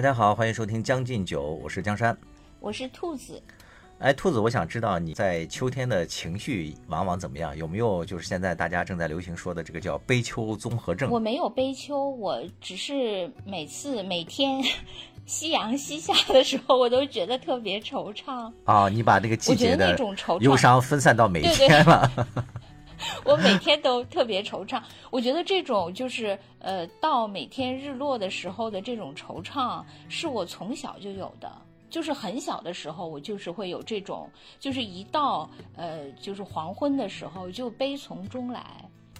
大家好，欢迎收听《将进酒》，我是江山，我是兔子。哎，兔子，我想知道你在秋天的情绪往往怎么样？有没有就是现在大家正在流行说的这个叫悲秋综合症？我没有悲秋，我只是每次每天夕阳西下的时候，我都觉得特别惆怅。啊，你把这个季节的忧伤分散到每天了。我每天都特别惆怅。我觉得这种就是呃，到每天日落的时候的这种惆怅，是我从小就有的。就是很小的时候，我就是会有这种，就是一到呃，就是黄昏的时候，就悲从中来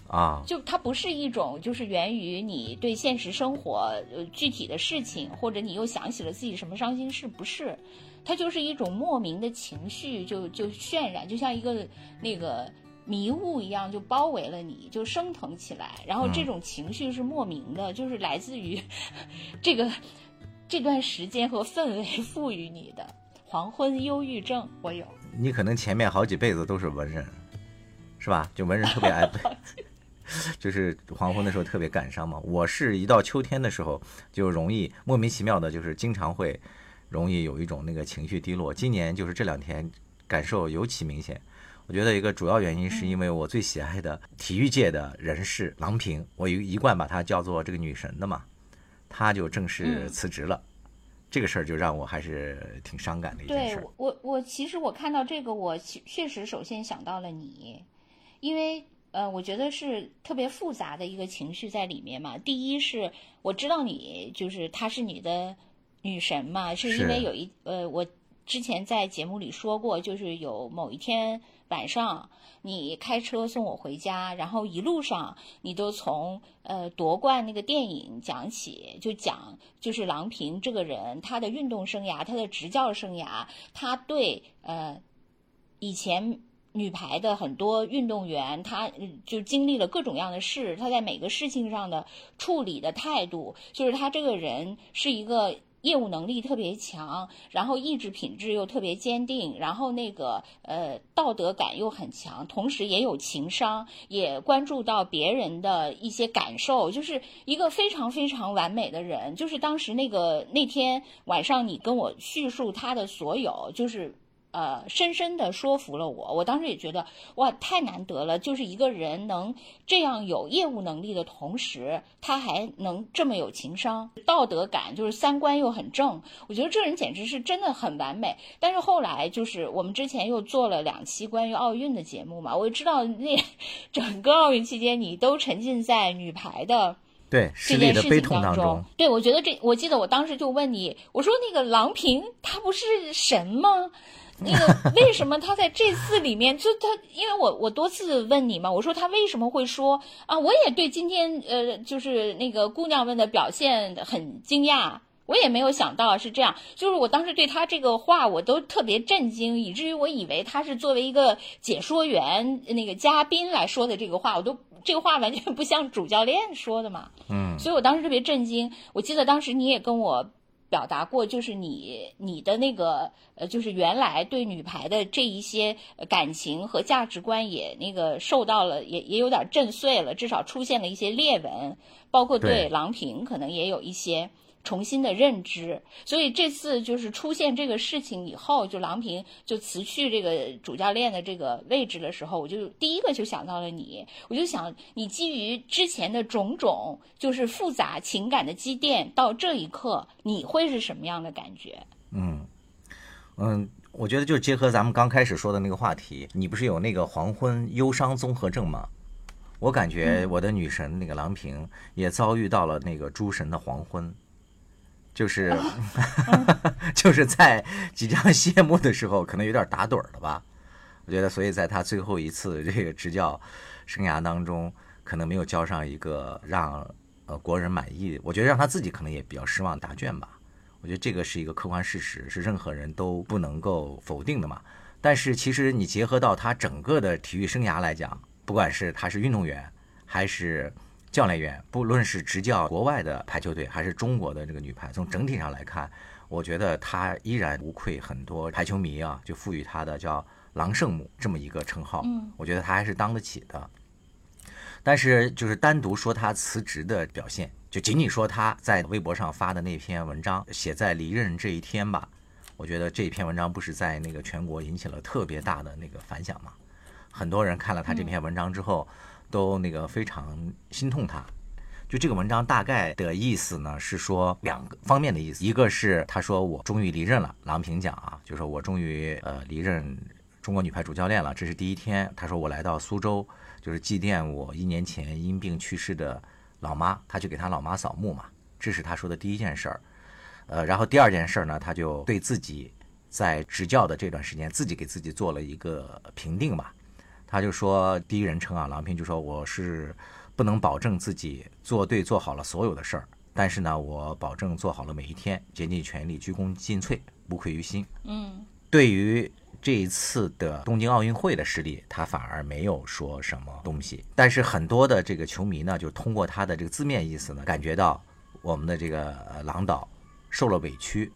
啊。就它不是一种，就是源于你对现实生活呃具体的事情，或者你又想起了自己什么伤心事，不是？它就是一种莫名的情绪，就就渲染，就像一个那个迷雾一样，就包围了你，就升腾起来。然后这种情绪是莫名的，就是来自于 这个。这段时间和氛围赋予你的黄昏忧郁症，我有。你可能前面好几辈子都是文人，是吧？就文人特别爱悲，就是黄昏的时候特别感伤嘛。我是一到秋天的时候就容易莫名其妙的，就是经常会容易有一种那个情绪低落。今年就是这两天感受尤其明显。我觉得一个主要原因是因为我最喜爱的体育界的人士郎平，我一一贯把她叫做这个女神的嘛。她就正式辞职了，这个事儿就让我还是挺伤感的一件事。对我，我其实我看到这个，我确实首先想到了你，因为呃，我觉得是特别复杂的一个情绪在里面嘛。第一是我知道你就是她是你的女神嘛，是因为有一呃，我之前在节目里说过，就是有某一天。晚上你开车送我回家，然后一路上你都从呃夺冠那个电影讲起，就讲就是郎平这个人，他的运动生涯，他的执教生涯，他对呃以前女排的很多运动员，他就经历了各种各样的事，他在每个事情上的处理的态度，就是他这个人是一个。业务能力特别强，然后意志品质又特别坚定，然后那个呃道德感又很强，同时也有情商，也关注到别人的一些感受，就是一个非常非常完美的人。就是当时那个那天晚上，你跟我叙述他的所有，就是。呃，深深的说服了我。我当时也觉得，哇，太难得了！就是一个人能这样有业务能力的同时，他还能这么有情商、道德感，就是三观又很正。我觉得这人简直是真的很完美。但是后来，就是我们之前又做了两期关于奥运的节目嘛，我就知道那整个奥运期间，你都沉浸在女排的对这件事情当中。对，我觉得这，我记得我当时就问你，我说那个郎平，她不是神吗？那个为什么他在这次里面就他？因为我我多次问你嘛，我说他为什么会说啊？我也对今天呃，就是那个姑娘们的表现很惊讶，我也没有想到是这样。就是我当时对他这个话我都特别震惊，以至于我以为他是作为一个解说员那个嘉宾来说的这个话，我都这个话完全不像主教练说的嘛。嗯，所以我当时特别震惊。我记得当时你也跟我。表达过，就是你你的那个呃，就是原来对女排的这一些感情和价值观也那个受到了，也也有点震碎了，至少出现了一些裂纹，包括对郎平可能也有一些。重新的认知，所以这次就是出现这个事情以后，就郎平就辞去这个主教练的这个位置的时候，我就第一个就想到了你，我就想你基于之前的种种，就是复杂情感的积淀，到这一刻你会是什么样的感觉？嗯嗯，我觉得就结合咱们刚开始说的那个话题，你不是有那个黄昏忧伤综合症吗？我感觉我的女神那个郎平也遭遇到了那个诸神的黄昏。就是，就是在即将谢幕的时候，可能有点打盹了吧？我觉得，所以在他最后一次这个执教生涯当中，可能没有交上一个让呃国人满意。我觉得让他自己可能也比较失望答卷吧。我觉得这个是一个客观事实，是任何人都不能够否定的嘛。但是其实你结合到他整个的体育生涯来讲，不管是他是运动员还是。教练员，不论是执教国外的排球队，还是中国的这个女排，从整体上来看，我觉得他依然无愧很多排球迷啊，就赋予他的叫“狼圣母”这么一个称号。嗯，我觉得他还是当得起的。但是就是单独说他辞职的表现，就仅仅说他在微博上发的那篇文章，写在离任这一天吧。我觉得这篇文章不是在那个全国引起了特别大的那个反响吗？很多人看了他这篇文章之后，都那个非常心痛他。就这个文章大概的意思呢，是说两个方面的意思，一个是他说我终于离任了，郎平讲啊，就说我终于呃离任中国女排主教练了，这是第一天。他说我来到苏州，就是祭奠我一年前因病去世的老妈，他去给他老妈扫墓嘛，这是他说的第一件事儿。呃，然后第二件事儿呢，他就对自己在执教的这段时间，自己给自己做了一个评定嘛，他就说第一人称啊，郎平就说我是。不能保证自己做对做好了所有的事儿，但是呢，我保证做好了每一天，竭尽全力，鞠躬尽瘁，无愧于心。嗯，对于这一次的东京奥运会的失利，他反而没有说什么东西。但是很多的这个球迷呢，就通过他的这个字面意思呢，感觉到我们的这个郎导受了委屈。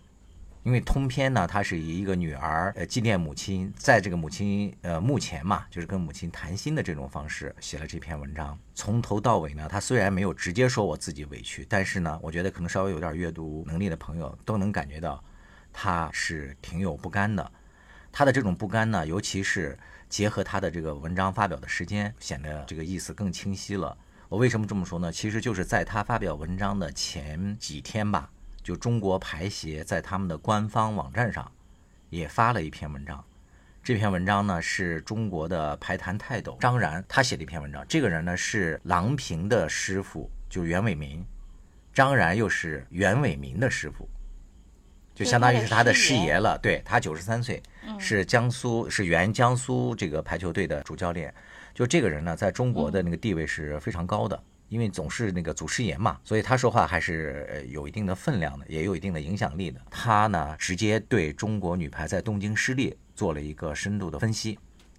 因为通篇呢，他是以一个女儿呃纪念母亲，在这个母亲呃墓前嘛，就是跟母亲谈心的这种方式写了这篇文章。从头到尾呢，他虽然没有直接说我自己委屈，但是呢，我觉得可能稍微有点阅读能力的朋友都能感觉到，他是挺有不甘的。他的这种不甘呢，尤其是结合他的这个文章发表的时间，显得这个意思更清晰了。我为什么这么说呢？其实就是在他发表文章的前几天吧。就中国排协在他们的官方网站上也发了一篇文章，这篇文章呢是中国的排坛泰斗张然他写的一篇文章。这个人呢是郎平的师傅，就袁伟民，张然又是袁伟民的师傅，就相当于是他的师爷了。对他九十三岁，是江苏是原江苏这个排球队的主教练。就这个人呢，在中国的那个地位是非常高的。因为总是那个祖师爷嘛，所以他说话还是有一定的分量的，也有一定的影响力的。他呢，直接对中国女排在东京失利做了一个深度的分析。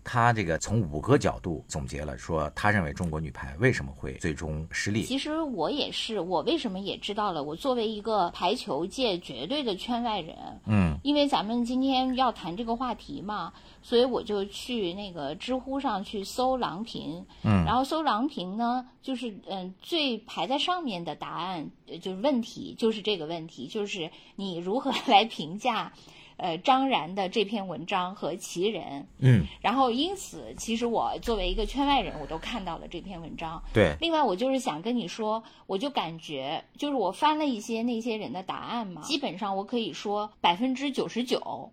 他这个从五个角度总结了，说他认为中国女排为什么会最终失利。其实我也是，我为什么也知道了？我作为一个排球界绝对的圈外人，嗯，因为咱们今天要谈这个话题嘛，所以我就去那个知乎上去搜郎平，嗯，然后搜郎平呢，就是嗯，最排在上面的答案就是问题，就是这个问题，就是你如何来评价？呃，张然的这篇文章和其人，嗯，然后因此，其实我作为一个圈外人，我都看到了这篇文章。对，另外，我就是想跟你说，我就感觉，就是我翻了一些那些人的答案嘛，基本上我可以说百分之九十九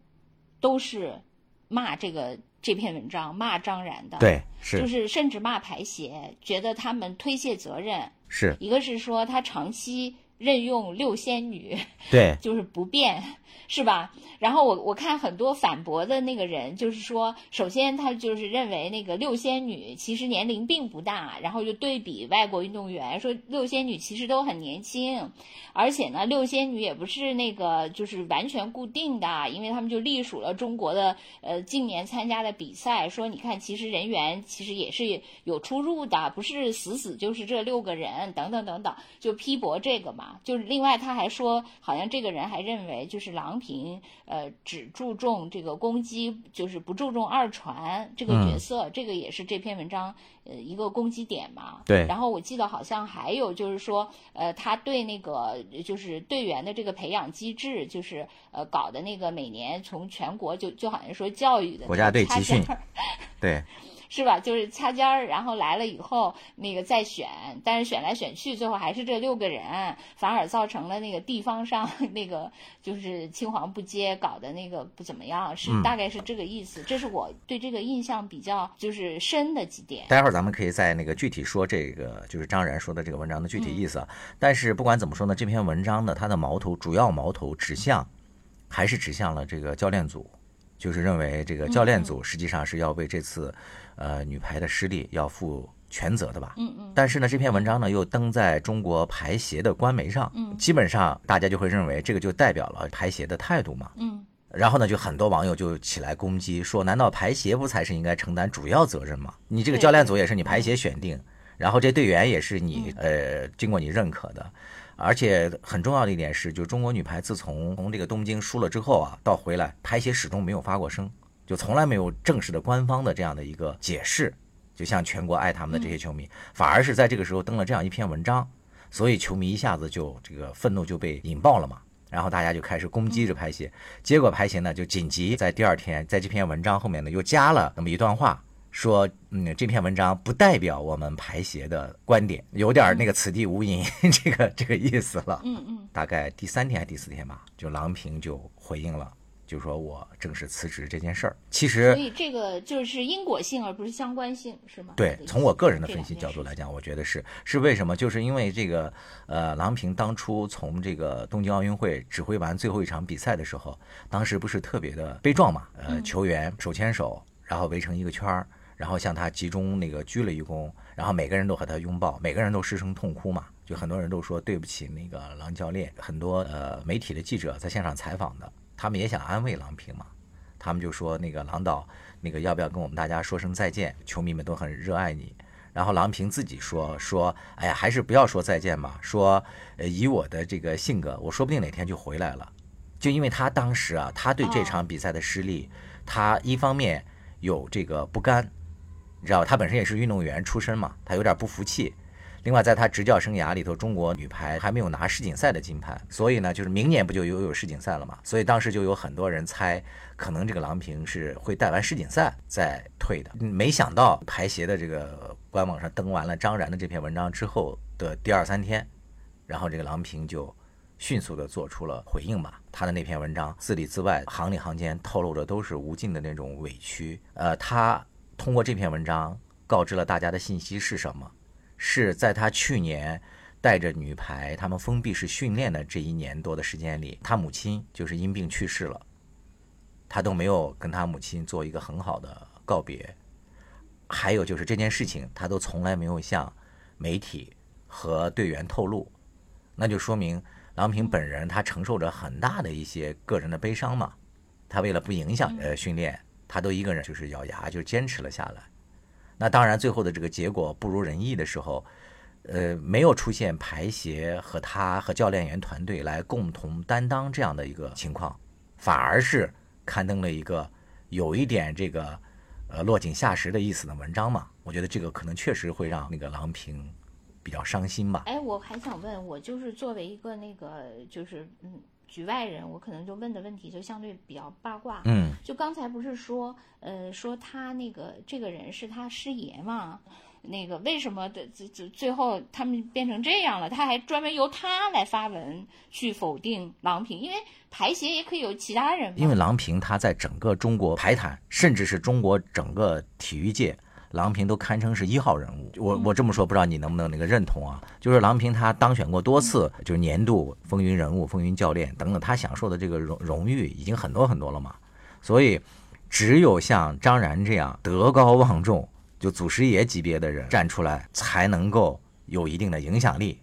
都是骂这个这篇文章，骂张然的。对，是，就是甚至骂排协，觉得他们推卸责任。是一个是说他长期任用六仙女，对，就是不变。是吧？然后我我看很多反驳的那个人，就是说，首先他就是认为那个六仙女其实年龄并不大，然后就对比外国运动员，说六仙女其实都很年轻，而且呢，六仙女也不是那个就是完全固定的，因为他们就隶属了中国的呃近年参加的比赛。说你看，其实人员其实也是有出入的，不是死死就是这六个人等等等等，就批驳这个嘛。就是另外他还说，好像这个人还认为就是老。郎平呃只注重这个攻击，就是不注重二传这个角色，这个也是这篇文章呃一个攻击点嘛。对。然后我记得好像还有就是说，呃，他对那个就是队员的这个培养机制，就是呃搞的那个每年从全国就就好像说教育的国家队集训，对。是吧？就是掐尖儿，然后来了以后，那个再选，但是选来选去，最后还是这六个人，反而造成了那个地方上 那个就是青黄不接，搞的那个不怎么样，是大概是这个意思。这是我对这个印象比较就是深的几点。待会儿咱们可以在那个具体说这个，就是张然说的这个文章的具体意思。但是不管怎么说呢，这篇文章呢，它的矛头主要矛头指向，还是指向了这个教练组，就是认为这个教练组实际上是要为这次。呃，女排的失利要负全责的吧？嗯嗯。但是呢，这篇文章呢又登在中国排协的官媒上，嗯，基本上大家就会认为这个就代表了排协的态度嘛，嗯。然后呢，就很多网友就起来攻击，说难道排协不才是应该承担主要责任吗？你这个教练组也是你排协选定，然后这队员也是你呃经过你认可的，而且很重要的一点是，就中国女排自从从这个东京输了之后啊，到回来排协始终没有发过声。就从来没有正式的官方的这样的一个解释，就像全国爱他们的这些球迷，反而是在这个时候登了这样一篇文章，所以球迷一下子就这个愤怒就被引爆了嘛。然后大家就开始攻击着排协，结果排协呢就紧急在第二天在这篇文章后面呢又加了那么一段话，说嗯这篇文章不代表我们排协的观点，有点那个此地无银 这个这个意思了。嗯嗯，大概第三天还是第四天吧，就郎平就回应了。就说我正式辞职这件事儿，其实所以这个就是因果性，而不是相关性，是吗？对，从我个人的分析角度来讲，我觉得是是为什么？就是因为这个呃，郎平当初从这个东京奥运会指挥完最后一场比赛的时候，当时不是特别的悲壮嘛？呃，球员手牵手，然后围成一个圈儿，然后向他集中那个鞠了一躬，然后每个人都和他拥抱，每个人都失声痛哭嘛。就很多人都说对不起那个郎教练，很多呃媒体的记者在现场采访的。他们也想安慰郎平嘛，他们就说那个郎导，那个要不要跟我们大家说声再见？球迷们都很热爱你。然后郎平自己说说，哎呀，还是不要说再见吧。说，呃，以我的这个性格，我说不定哪天就回来了。就因为他当时啊，他对这场比赛的失利，他一方面有这个不甘，你知道，他本身也是运动员出身嘛，他有点不服气。另外，在他执教生涯里头，中国女排还没有拿世锦赛的金牌，所以呢，就是明年不就又有世锦赛了嘛？所以当时就有很多人猜，可能这个郎平是会带完世锦赛再退的。没想到排协的这个官网上登完了张然的这篇文章之后的第二三天，然后这个郎平就迅速的做出了回应吧。他的那篇文章字里字外、行里行间透露着都是无尽的那种委屈。呃，他通过这篇文章告知了大家的信息是什么？是在他去年带着女排他们封闭式训练的这一年多的时间里，他母亲就是因病去世了，他都没有跟他母亲做一个很好的告别。还有就是这件事情，他都从来没有向媒体和队员透露，那就说明郎平本人他承受着很大的一些个人的悲伤嘛。他为了不影响呃训练，他都一个人就是咬牙就坚持了下来。那当然，最后的这个结果不如人意的时候，呃，没有出现排协和他和教练员团队来共同担当这样的一个情况，反而是刊登了一个有一点这个呃落井下石的意思的文章嘛。我觉得这个可能确实会让那个郎平比较伤心吧。哎，我还想问，我就是作为一个那个就是嗯。局外人，我可能就问的问题就相对比较八卦。嗯，就刚才不是说，呃，说他那个这个人是他师爷嘛？那个为什么的最最最后他们变成这样了？他还专门由他来发文去否定郎平，因为排协也可以有其他人。因为郎平他在整个中国排坛，甚至是中国整个体育界。郎平都堪称是一号人物，我我这么说不知道你能不能那个认同啊？就是郎平他当选过多次，就是年度风云人物、风云教练等等，他享受的这个荣荣誉已经很多很多了嘛。所以，只有像张然这样德高望重、就祖师爷级别的人站出来，才能够有一定的影响力，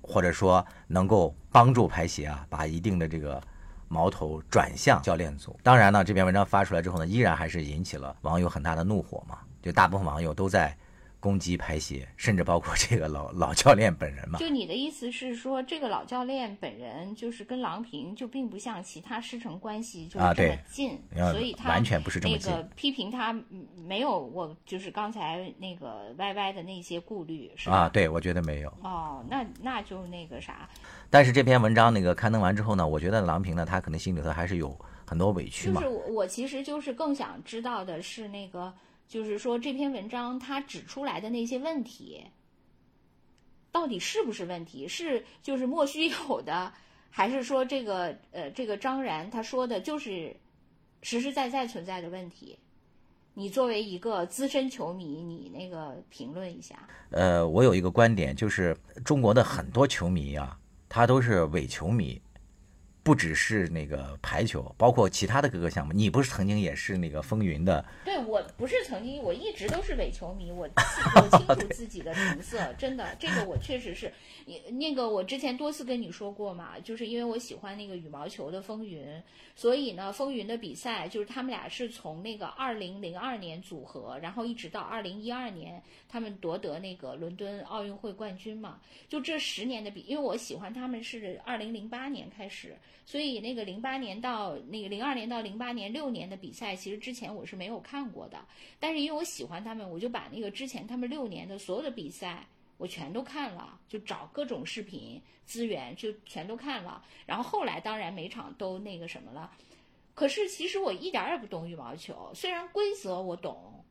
或者说能够帮助排协啊，把一定的这个矛头转向教练组。当然呢，这篇文章发出来之后呢，依然还是引起了网友很大的怒火嘛。就大部分网友都在攻击排协，甚至包括这个老老教练本人嘛。就你的意思是说，这个老教练本人就是跟郎平就并不像其他师承关系就是这么近，所以他完全不是这么近。那个批评他没有我就是刚才那个歪歪的那些顾虑是吧？啊，对，我觉得没有。哦，那那就那个啥。但是这篇文章那个刊登完之后呢，我觉得郎平呢，他可能心里头还是有很多委屈嘛。就是我我其实就是更想知道的是那个。就是说，这篇文章他指出来的那些问题，到底是不是问题？是就是莫须有的，还是说这个呃这个张然他说的就是实实在在存在的问题？你作为一个资深球迷，你那个评论一下。呃，我有一个观点，就是中国的很多球迷啊，他都是伪球迷。不只是那个排球，包括其他的各个项目。你不是曾经也是那个风云的？对，我不是曾经，我一直都是伪球迷。我 我清楚自己的成色，真的，这个我确实是。你那个，我之前多次跟你说过嘛，就是因为我喜欢那个羽毛球的风云，所以呢，风云的比赛就是他们俩是从那个二零零二年组合，然后一直到二零一二年，他们夺得那个伦敦奥运会冠军嘛。就这十年的比，因为我喜欢他们是二零零八年开始。所以那个零八年到那个零二年到零八年六年的比赛，其实之前我是没有看过的。但是因为我喜欢他们，我就把那个之前他们六年的所有的比赛我全都看了，就找各种视频资源就全都看了。然后后来当然每场都那个什么了。可是其实我一点也不懂羽毛球，虽然规则我懂，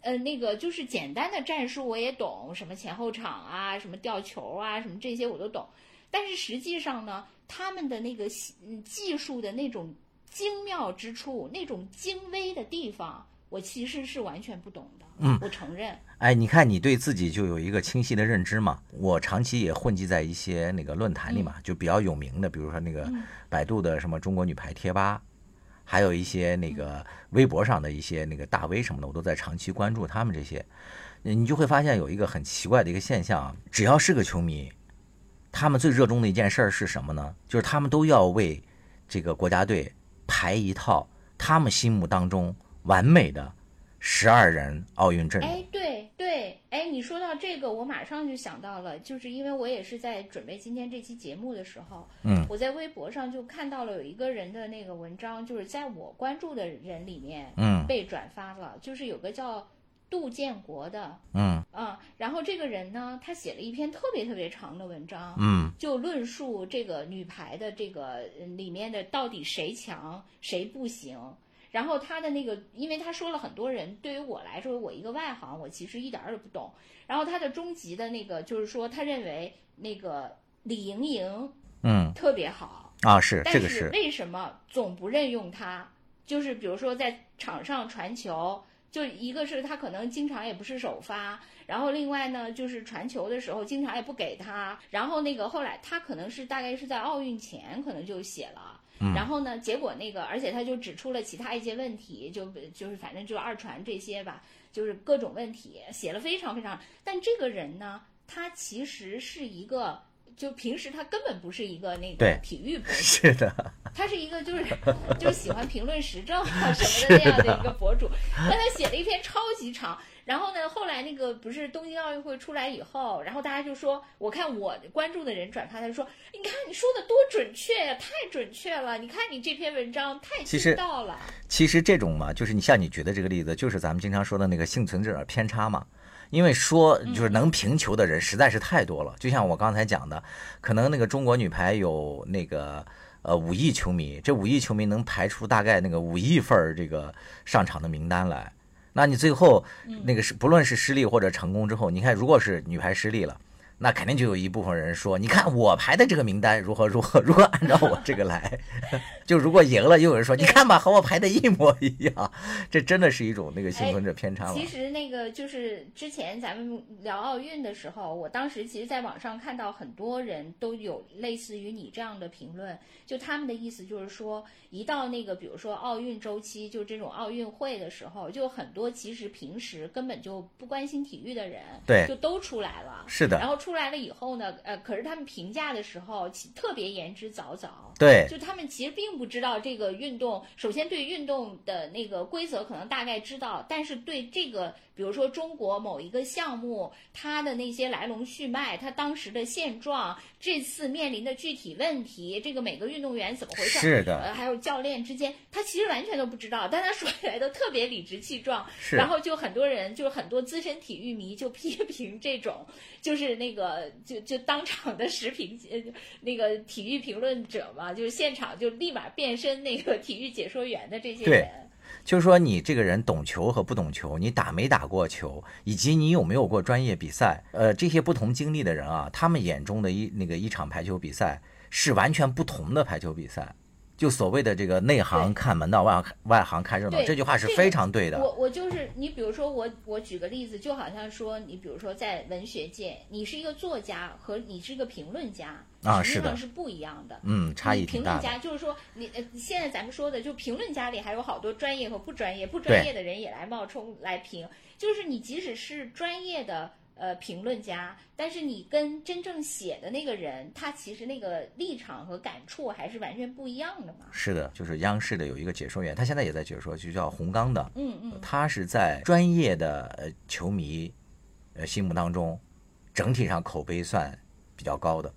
呃，那个就是简单的战术我也懂，什么前后场啊，什么吊球啊，什么这些我都懂。但是实际上呢，他们的那个技术的那种精妙之处，那种精微的地方，我其实是完全不懂的。嗯，我承认。哎，你看你对自己就有一个清晰的认知嘛。我长期也混迹在一些那个论坛里嘛，就比较有名的，比如说那个百度的什么中国女排贴吧。还有一些那个微博上的一些那个大 V 什么的，我都在长期关注他们这些，你就会发现有一个很奇怪的一个现象，只要是个球迷，他们最热衷的一件事儿是什么呢？就是他们都要为这个国家队排一套他们心目当中完美的十二人奥运阵容。哎，对对。哎，你说到这个，我马上就想到了，就是因为我也是在准备今天这期节目的时候，嗯，我在微博上就看到了有一个人的那个文章，就是在我关注的人里面，嗯，被转发了，就是有个叫杜建国的，嗯，啊，然后这个人呢，他写了一篇特别特别长的文章，嗯，就论述这个女排的这个里面的到底谁强谁不行。然后他的那个，因为他说了很多人，对于我来说，我一个外行，我其实一点儿也不懂。然后他的终极的那个，就是说他认为那个李盈莹，嗯，特别好啊，是但是为什么总不任用他？就是比如说在场上传球，就一个是他可能经常也不是首发，然后另外呢就是传球的时候经常也不给他。然后那个后来他可能是大概是在奥运前可能就写了。然后呢？结果那个，而且他就指出了其他一些问题，就就是反正就二传这些吧，就是各种问题，写了非常非常。但这个人呢，他其实是一个，就平时他根本不是一个那个体育博主，是的，他是一个就是就是喜欢评论时政啊 什么的那样的一个博主，但他写了一篇超级长。然后呢？后来那个不是东京奥运会出来以后，然后大家就说，我看我关注的人转发，他就说，你看你说的多准确呀，太准确了！你看你这篇文章太精到了。其实这种嘛，就是你像你举的这个例子，就是咱们经常说的那个幸存者偏差嘛。因为说就是能评球的人实在是太多了，就像我刚才讲的，可能那个中国女排有那个呃五亿球迷，这五亿球迷能排出大概那个五亿份这个上场的名单来。那你最后那个是不论是失利或者成功之后，你看如果是女排失利了。那肯定就有一部分人说，你看我排的这个名单如何如何，如何按照我这个来，就如果赢了，又有人说，你看吧，和我排的一模一样，这真的是一种那个幸存者偏差吗？其实那个就是之前咱们聊奥运的时候，我当时其实在网上看到很多人都有类似于你这样的评论，就他们的意思就是说，一到那个比如说奥运周期，就这种奥运会的时候，就很多其实平时根本就不关心体育的人，对，就都出来了，是的，然后出。出来了以后呢，呃，可是他们评价的时候特别言之凿凿，对，就他们其实并不知道这个运动，首先对运动的那个规则可能大概知道，但是对这个。比如说中国某一个项目，它的那些来龙去脉，它当时的现状，这次面临的具体问题，这个每个运动员怎么回事？是的，呃，还有教练之间，他其实完全都不知道，但他说起来都特别理直气壮。是，然后就很多人，就是很多资深体育迷就批评这种，就是那个就就当场的时评，那个体育评论者嘛，就是现场就立马变身那个体育解说员的这些人。就是说，你这个人懂球和不懂球，你打没打过球，以及你有没有过专业比赛，呃，这些不同经历的人啊，他们眼中的一那个一场排球比赛是完全不同的排球比赛。就所谓的这个内行看门道，外外行看热闹，这句话是非常对的。我我就是你，比如说我我举个例子，就好像说你比如说在文学界，你是一个作家和你是一个评论家，实际上是不一样的。嗯，差异挺大。评论家就是说你呃，现在咱们说的就评论家里还有好多专业和不专业，不专业的人也来冒充来评，就是你即使是专业的。呃，评论家，但是你跟真正写的那个人，他其实那个立场和感触还是完全不一样的嘛。是的，就是央视的有一个解说员，他现在也在解说，就叫洪刚的。嗯嗯。他是在专业的呃球迷呃心目当中，整体上口碑算比较高的。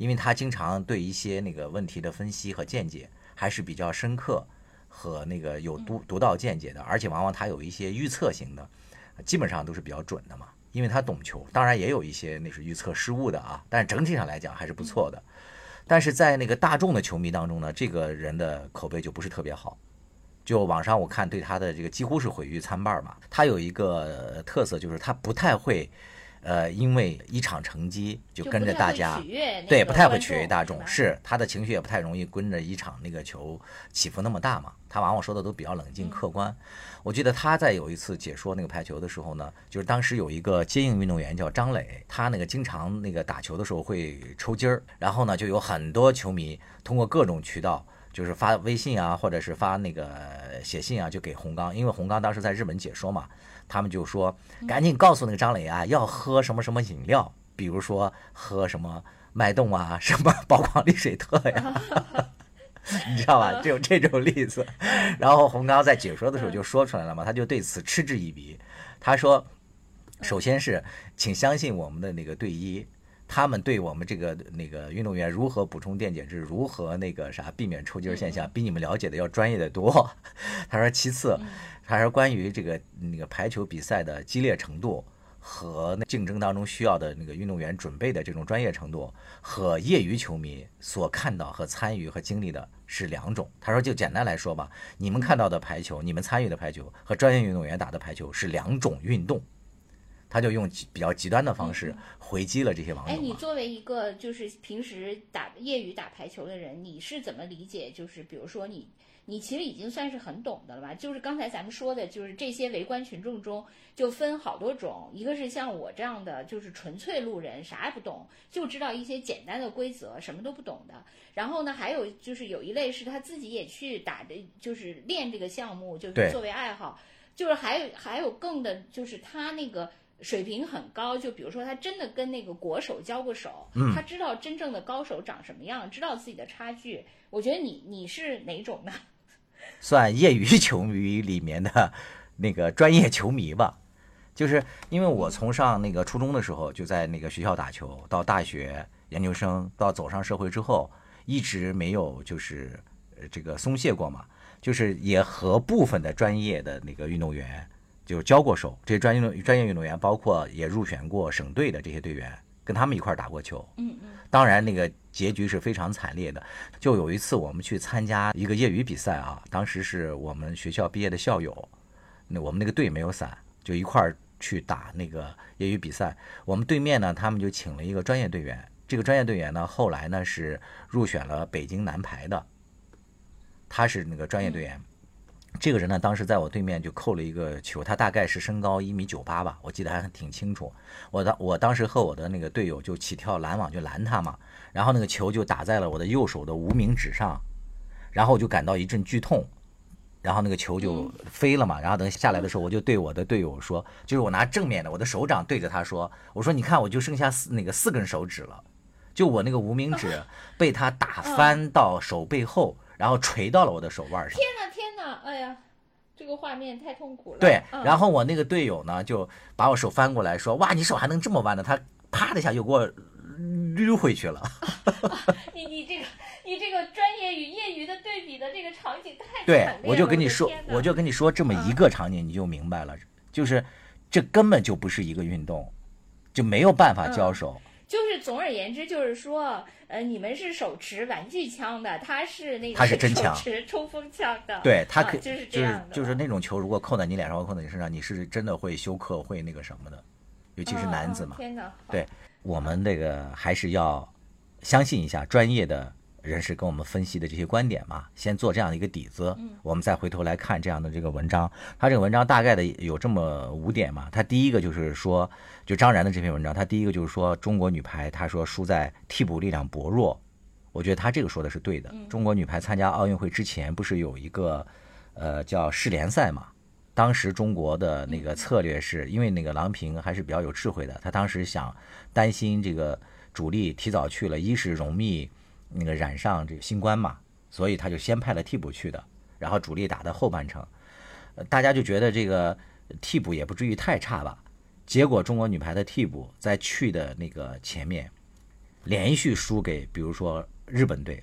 因为他经常对一些那个问题的分析和见解还是比较深刻和那个有独独到见解的，而且往往他有一些预测型的，基本上都是比较准的嘛。因为他懂球，当然也有一些那是预测失误的啊，但是整体上来讲还是不错的。但是在那个大众的球迷当中呢，这个人的口碑就不是特别好。就网上我看对他的这个几乎是毁誉参半嘛。他有一个特色就是他不太会，呃，因为一场成绩就跟着大家，对，不太会取悦大众。是他的情绪也不太容易跟着一场那个球起伏那么大嘛。他往往说的都比较冷静客观。我记得他在有一次解说那个排球的时候呢，就是当时有一个接应运动员叫张磊，他那个经常那个打球的时候会抽筋儿，然后呢就有很多球迷通过各种渠道。就是发微信啊，或者是发那个写信啊，就给洪刚，因为洪刚当时在日本解说嘛，他们就说赶紧告诉那个张磊啊，要喝什么什么饮料，比如说喝什么脉动啊，什么宝矿力水特呀，你知道吧？就这种例子。然后洪刚在解说的时候就说出来了嘛，他就对此嗤之以鼻，他说，首先是请相信我们的那个队医。他们对我们这个那个运动员如何补充电解质，如何那个啥避免抽筋现象，比你们了解的要专业的多。他说，其次，他说关于这个那个排球比赛的激烈程度和竞争当中需要的那个运动员准备的这种专业程度，和业余球迷所看到和参与和经历的是两种。他说，就简单来说吧，你们看到的排球，你们参与的排球和专业运动员打的排球是两种运动。他就用比较极端的方式回击了这些网友。哎，你作为一个就是平时打业余打排球的人，你是怎么理解？就是比如说你，你其实已经算是很懂的了吧？就是刚才咱们说的，就是这些围观群众中就分好多种，一个是像我这样的，就是纯粹路人，啥也不懂，就知道一些简单的规则，什么都不懂的。然后呢，还有就是有一类是他自己也去打的，就是练这个项目，就是作为爱好。就是还有还有更的，就是他那个。水平很高，就比如说他真的跟那个国手交过手，他知道真正的高手长什么样，知道自己的差距。我觉得你你是哪种呢？算业余球迷里面的那个专业球迷吧。就是因为我从上那个初中的时候就在那个学校打球，到大学、研究生，到走上社会之后，一直没有就是这个松懈过嘛。就是也和部分的专业的那个运动员。就交过手，这些专业专业运动员，包括也入选过省队的这些队员，跟他们一块打过球。嗯嗯。当然，那个结局是非常惨烈的。就有一次，我们去参加一个业余比赛啊，当时是我们学校毕业的校友，那我们那个队没有伞，就一块儿去打那个业余比赛。我们对面呢，他们就请了一个专业队员。这个专业队员呢，后来呢是入选了北京男排的，他是那个专业队员。这个人呢，当时在我对面就扣了一个球，他大概是身高一米九八吧，我记得还挺清楚。我当我当时和我的那个队友就起跳拦网就拦他嘛，然后那个球就打在了我的右手的无名指上，然后我就感到一阵剧痛，然后那个球就飞了嘛。然后等下来的时候，我就对我的队友说，就是我拿正面的我的手掌对着他说，我说你看我就剩下四那个四根手指了，就我那个无名指被他打翻到手背后。然后锤到了我的手腕上。天哪，天哪！哎呀，这个画面太痛苦了。对，然后我那个队友呢，就把我手翻过来说：“哇，你手还能这么弯呢？”他啪的一下又给我溜回去了。你你这个你这个专业与业余的对比的这个场景太对，我就跟你说，我就跟你说这么一个场景，你就明白了，就是这根本就不是一个运动，就没有办法交手。就是总而言之，就是说，呃，你们是手持玩具枪的，他是那个他是真枪，持冲锋枪的。对他可就是就是就是那种球，如果扣在你脸上或扣在你身上，你是真的会休克，会那个什么的，尤其是男子嘛。天哪！对我们这个还是要相信一下专业的。人士跟我们分析的这些观点嘛，先做这样的一个底子，我们再回头来看这样的这个文章。他这个文章大概的有这么五点嘛。他第一个就是说，就张然的这篇文章，他第一个就是说中国女排，他说输在替补力量薄弱。我觉得他这个说的是对的。中国女排参加奥运会之前不是有一个呃叫世联赛嘛？当时中国的那个策略是因为那个郎平还是比较有智慧的，他当时想担心这个主力提早去了，一是容易。那个染上这个新冠嘛，所以他就先派了替补去的，然后主力打的后半程，大家就觉得这个替补也不至于太差吧。结果中国女排的替补在去的那个前面，连续输给比如说日本队，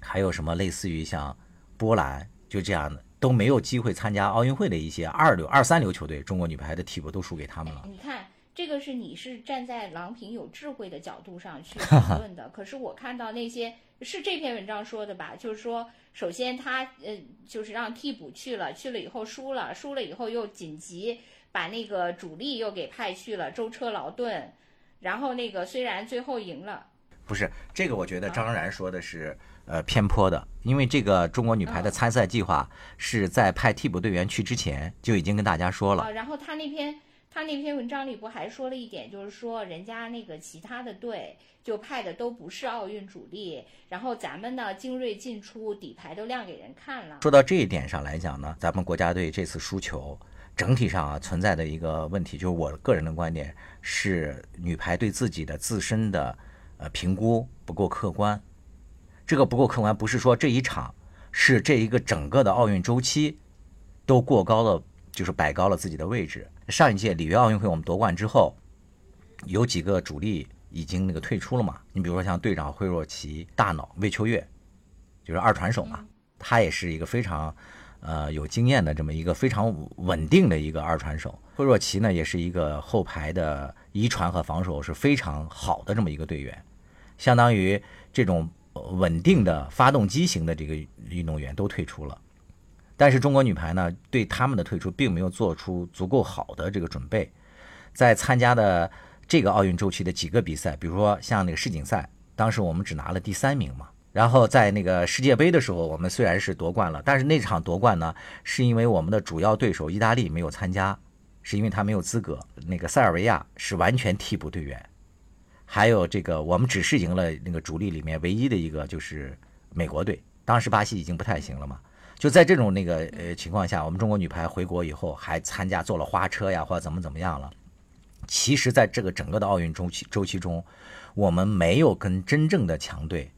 还有什么类似于像波兰就这样的都没有机会参加奥运会的一些二流、二三流球队，中国女排的替补都输给他们了。你看。这个是你是站在郎平有智慧的角度上去讨论的，可是我看到那些是这篇文章说的吧？就是说，首先他呃，就是让替补去了，去了以后输了，输了以后又紧急把那个主力又给派去了，舟车劳顿，然后那个虽然最后赢了，不是这个，我觉得张然说的是呃偏颇的，因为这个中国女排的参赛计划是在派替补队员去之前就已经跟大家说了，然后他那篇。他那篇文章里不还说了一点，就是说人家那个其他的队就派的都不是奥运主力，然后咱们呢精锐进出，底牌都亮给人看了。说到这一点上来讲呢，咱们国家队这次输球，整体上啊存在的一个问题，就是我个人的观点是女排对自己的自身的呃评估不够客观。这个不够客观，不是说这一场，是这一个整个的奥运周期都过高了，就是摆高了自己的位置。上一届里约奥运会我们夺冠之后，有几个主力已经那个退出了嘛？你比如说像队长惠若琪、大脑魏秋月，就是二传手嘛，他也是一个非常呃有经验的这么一个非常稳定的一个二传手。惠若琪呢，也是一个后排的一传和防守是非常好的这么一个队员，相当于这种稳定的发动机型的这个运动员都退出了。但是中国女排呢，对他们的退出并没有做出足够好的这个准备，在参加的这个奥运周期的几个比赛，比如说像那个世锦赛，当时我们只拿了第三名嘛。然后在那个世界杯的时候，我们虽然是夺冠了，但是那场夺冠呢，是因为我们的主要对手意大利没有参加，是因为他没有资格。那个塞尔维亚是完全替补队员，还有这个我们只是赢了那个主力里面唯一的一个就是美国队，当时巴西已经不太行了嘛。就在这种那个呃情况下，我们中国女排回国以后还参加坐了花车呀，或者怎么怎么样了。其实，在这个整个的奥运周期周期中，我们没有跟真正的强队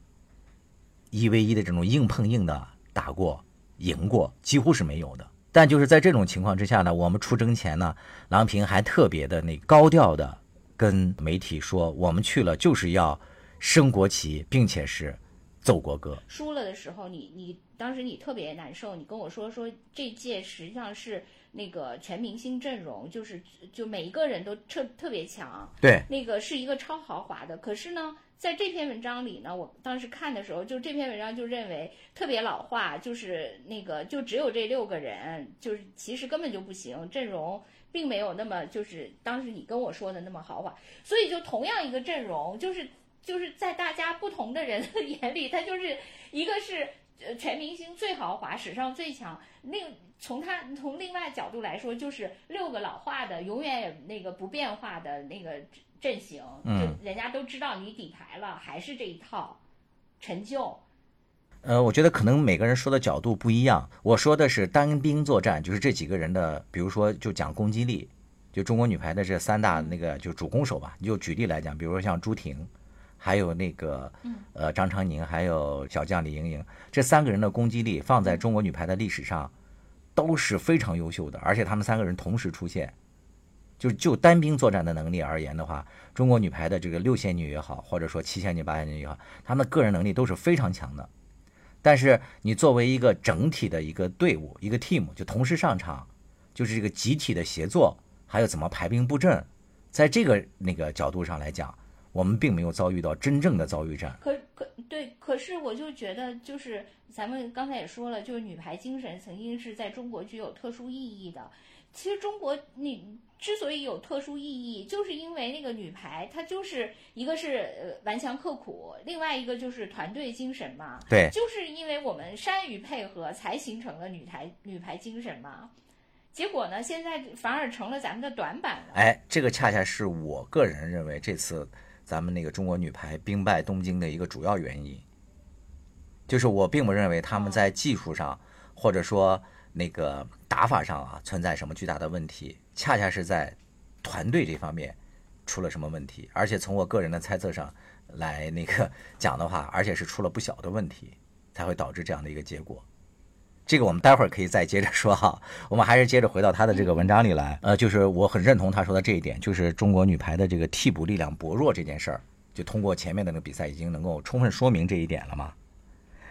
一 v 一的这种硬碰硬的打过、赢过，几乎是没有的。但就是在这种情况之下呢，我们出征前呢，郎平还特别的那高调的跟媒体说，我们去了就是要升国旗，并且是。奏国歌，输了的时候，你你当时你特别难受，你跟我说说这届实际上是那个全明星阵容，就是就每一个人都特特别强，对，那个是一个超豪华的。可是呢，在这篇文章里呢，我当时看的时候，就这篇文章就认为特别老化，就是那个就只有这六个人，就是其实根本就不行，阵容并没有那么就是当时你跟我说的那么豪华，所以就同样一个阵容，就是。就是在大家不同的人的 眼里，他就是一个是呃全明星最豪华、史上最强。另从他从另外角度来说，就是六个老化的、永远也那个不变化的那个阵型，就人家都知道你底牌了，还是这一套陈旧。呃，我觉得可能每个人说的角度不一样。我说的是单兵作战，就是这几个人的，比如说就讲攻击力，就中国女排的这三大那个就主攻手吧。你就举例来讲，比如说像朱婷。还有那个，呃，张常宁，还有小将李盈莹，这三个人的攻击力放在中国女排的历史上都是非常优秀的，而且他们三个人同时出现，就就单兵作战的能力而言的话，中国女排的这个六仙女也好，或者说七仙女、八仙女也好，她们的个人能力都是非常强的。但是你作为一个整体的一个队伍，一个 team，就同时上场，就是这个集体的协作，还有怎么排兵布阵，在这个那个角度上来讲。我们并没有遭遇到真正的遭遇战，可可对，可是我就觉得，就是咱们刚才也说了，就是女排精神曾经是在中国具有特殊意义的。其实中国你之所以有特殊意义，就是因为那个女排它就是一个是呃顽强刻苦，另外一个就是团队精神嘛。对，就是因为我们善于配合，才形成了女排女排精神嘛。结果呢，现在反而成了咱们的短板了。哎，这个恰恰是我个人认为这次。咱们那个中国女排兵败东京的一个主要原因，就是我并不认为他们在技术上或者说那个打法上啊存在什么巨大的问题，恰恰是在团队这方面出了什么问题。而且从我个人的猜测上来那个 讲的话，而且是出了不小的问题，才会导致这样的一个结果。这个我们待会儿可以再接着说哈，我们还是接着回到他的这个文章里来。呃，就是我很认同他说的这一点，就是中国女排的这个替补力量薄弱这件事儿，就通过前面的那个比赛已经能够充分说明这一点了嘛。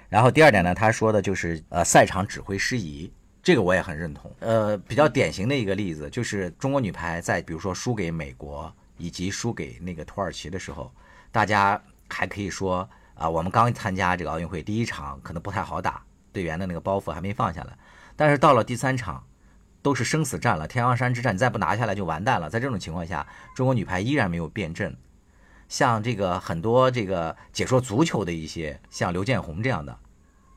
然后第二点呢，他说的就是呃赛场指挥失仪，这个我也很认同。呃，比较典型的一个例子就是中国女排在比如说输给美国以及输给那个土耳其的时候，大家还可以说啊，我们刚参加这个奥运会第一场可能不太好打，队员的那个包袱还没放下来。但是到了第三场，都是生死战了，天王山之战，你再不拿下来就完蛋了。在这种情况下，中国女排依然没有变阵。像这个很多这个解说足球的一些，像刘建宏这样的，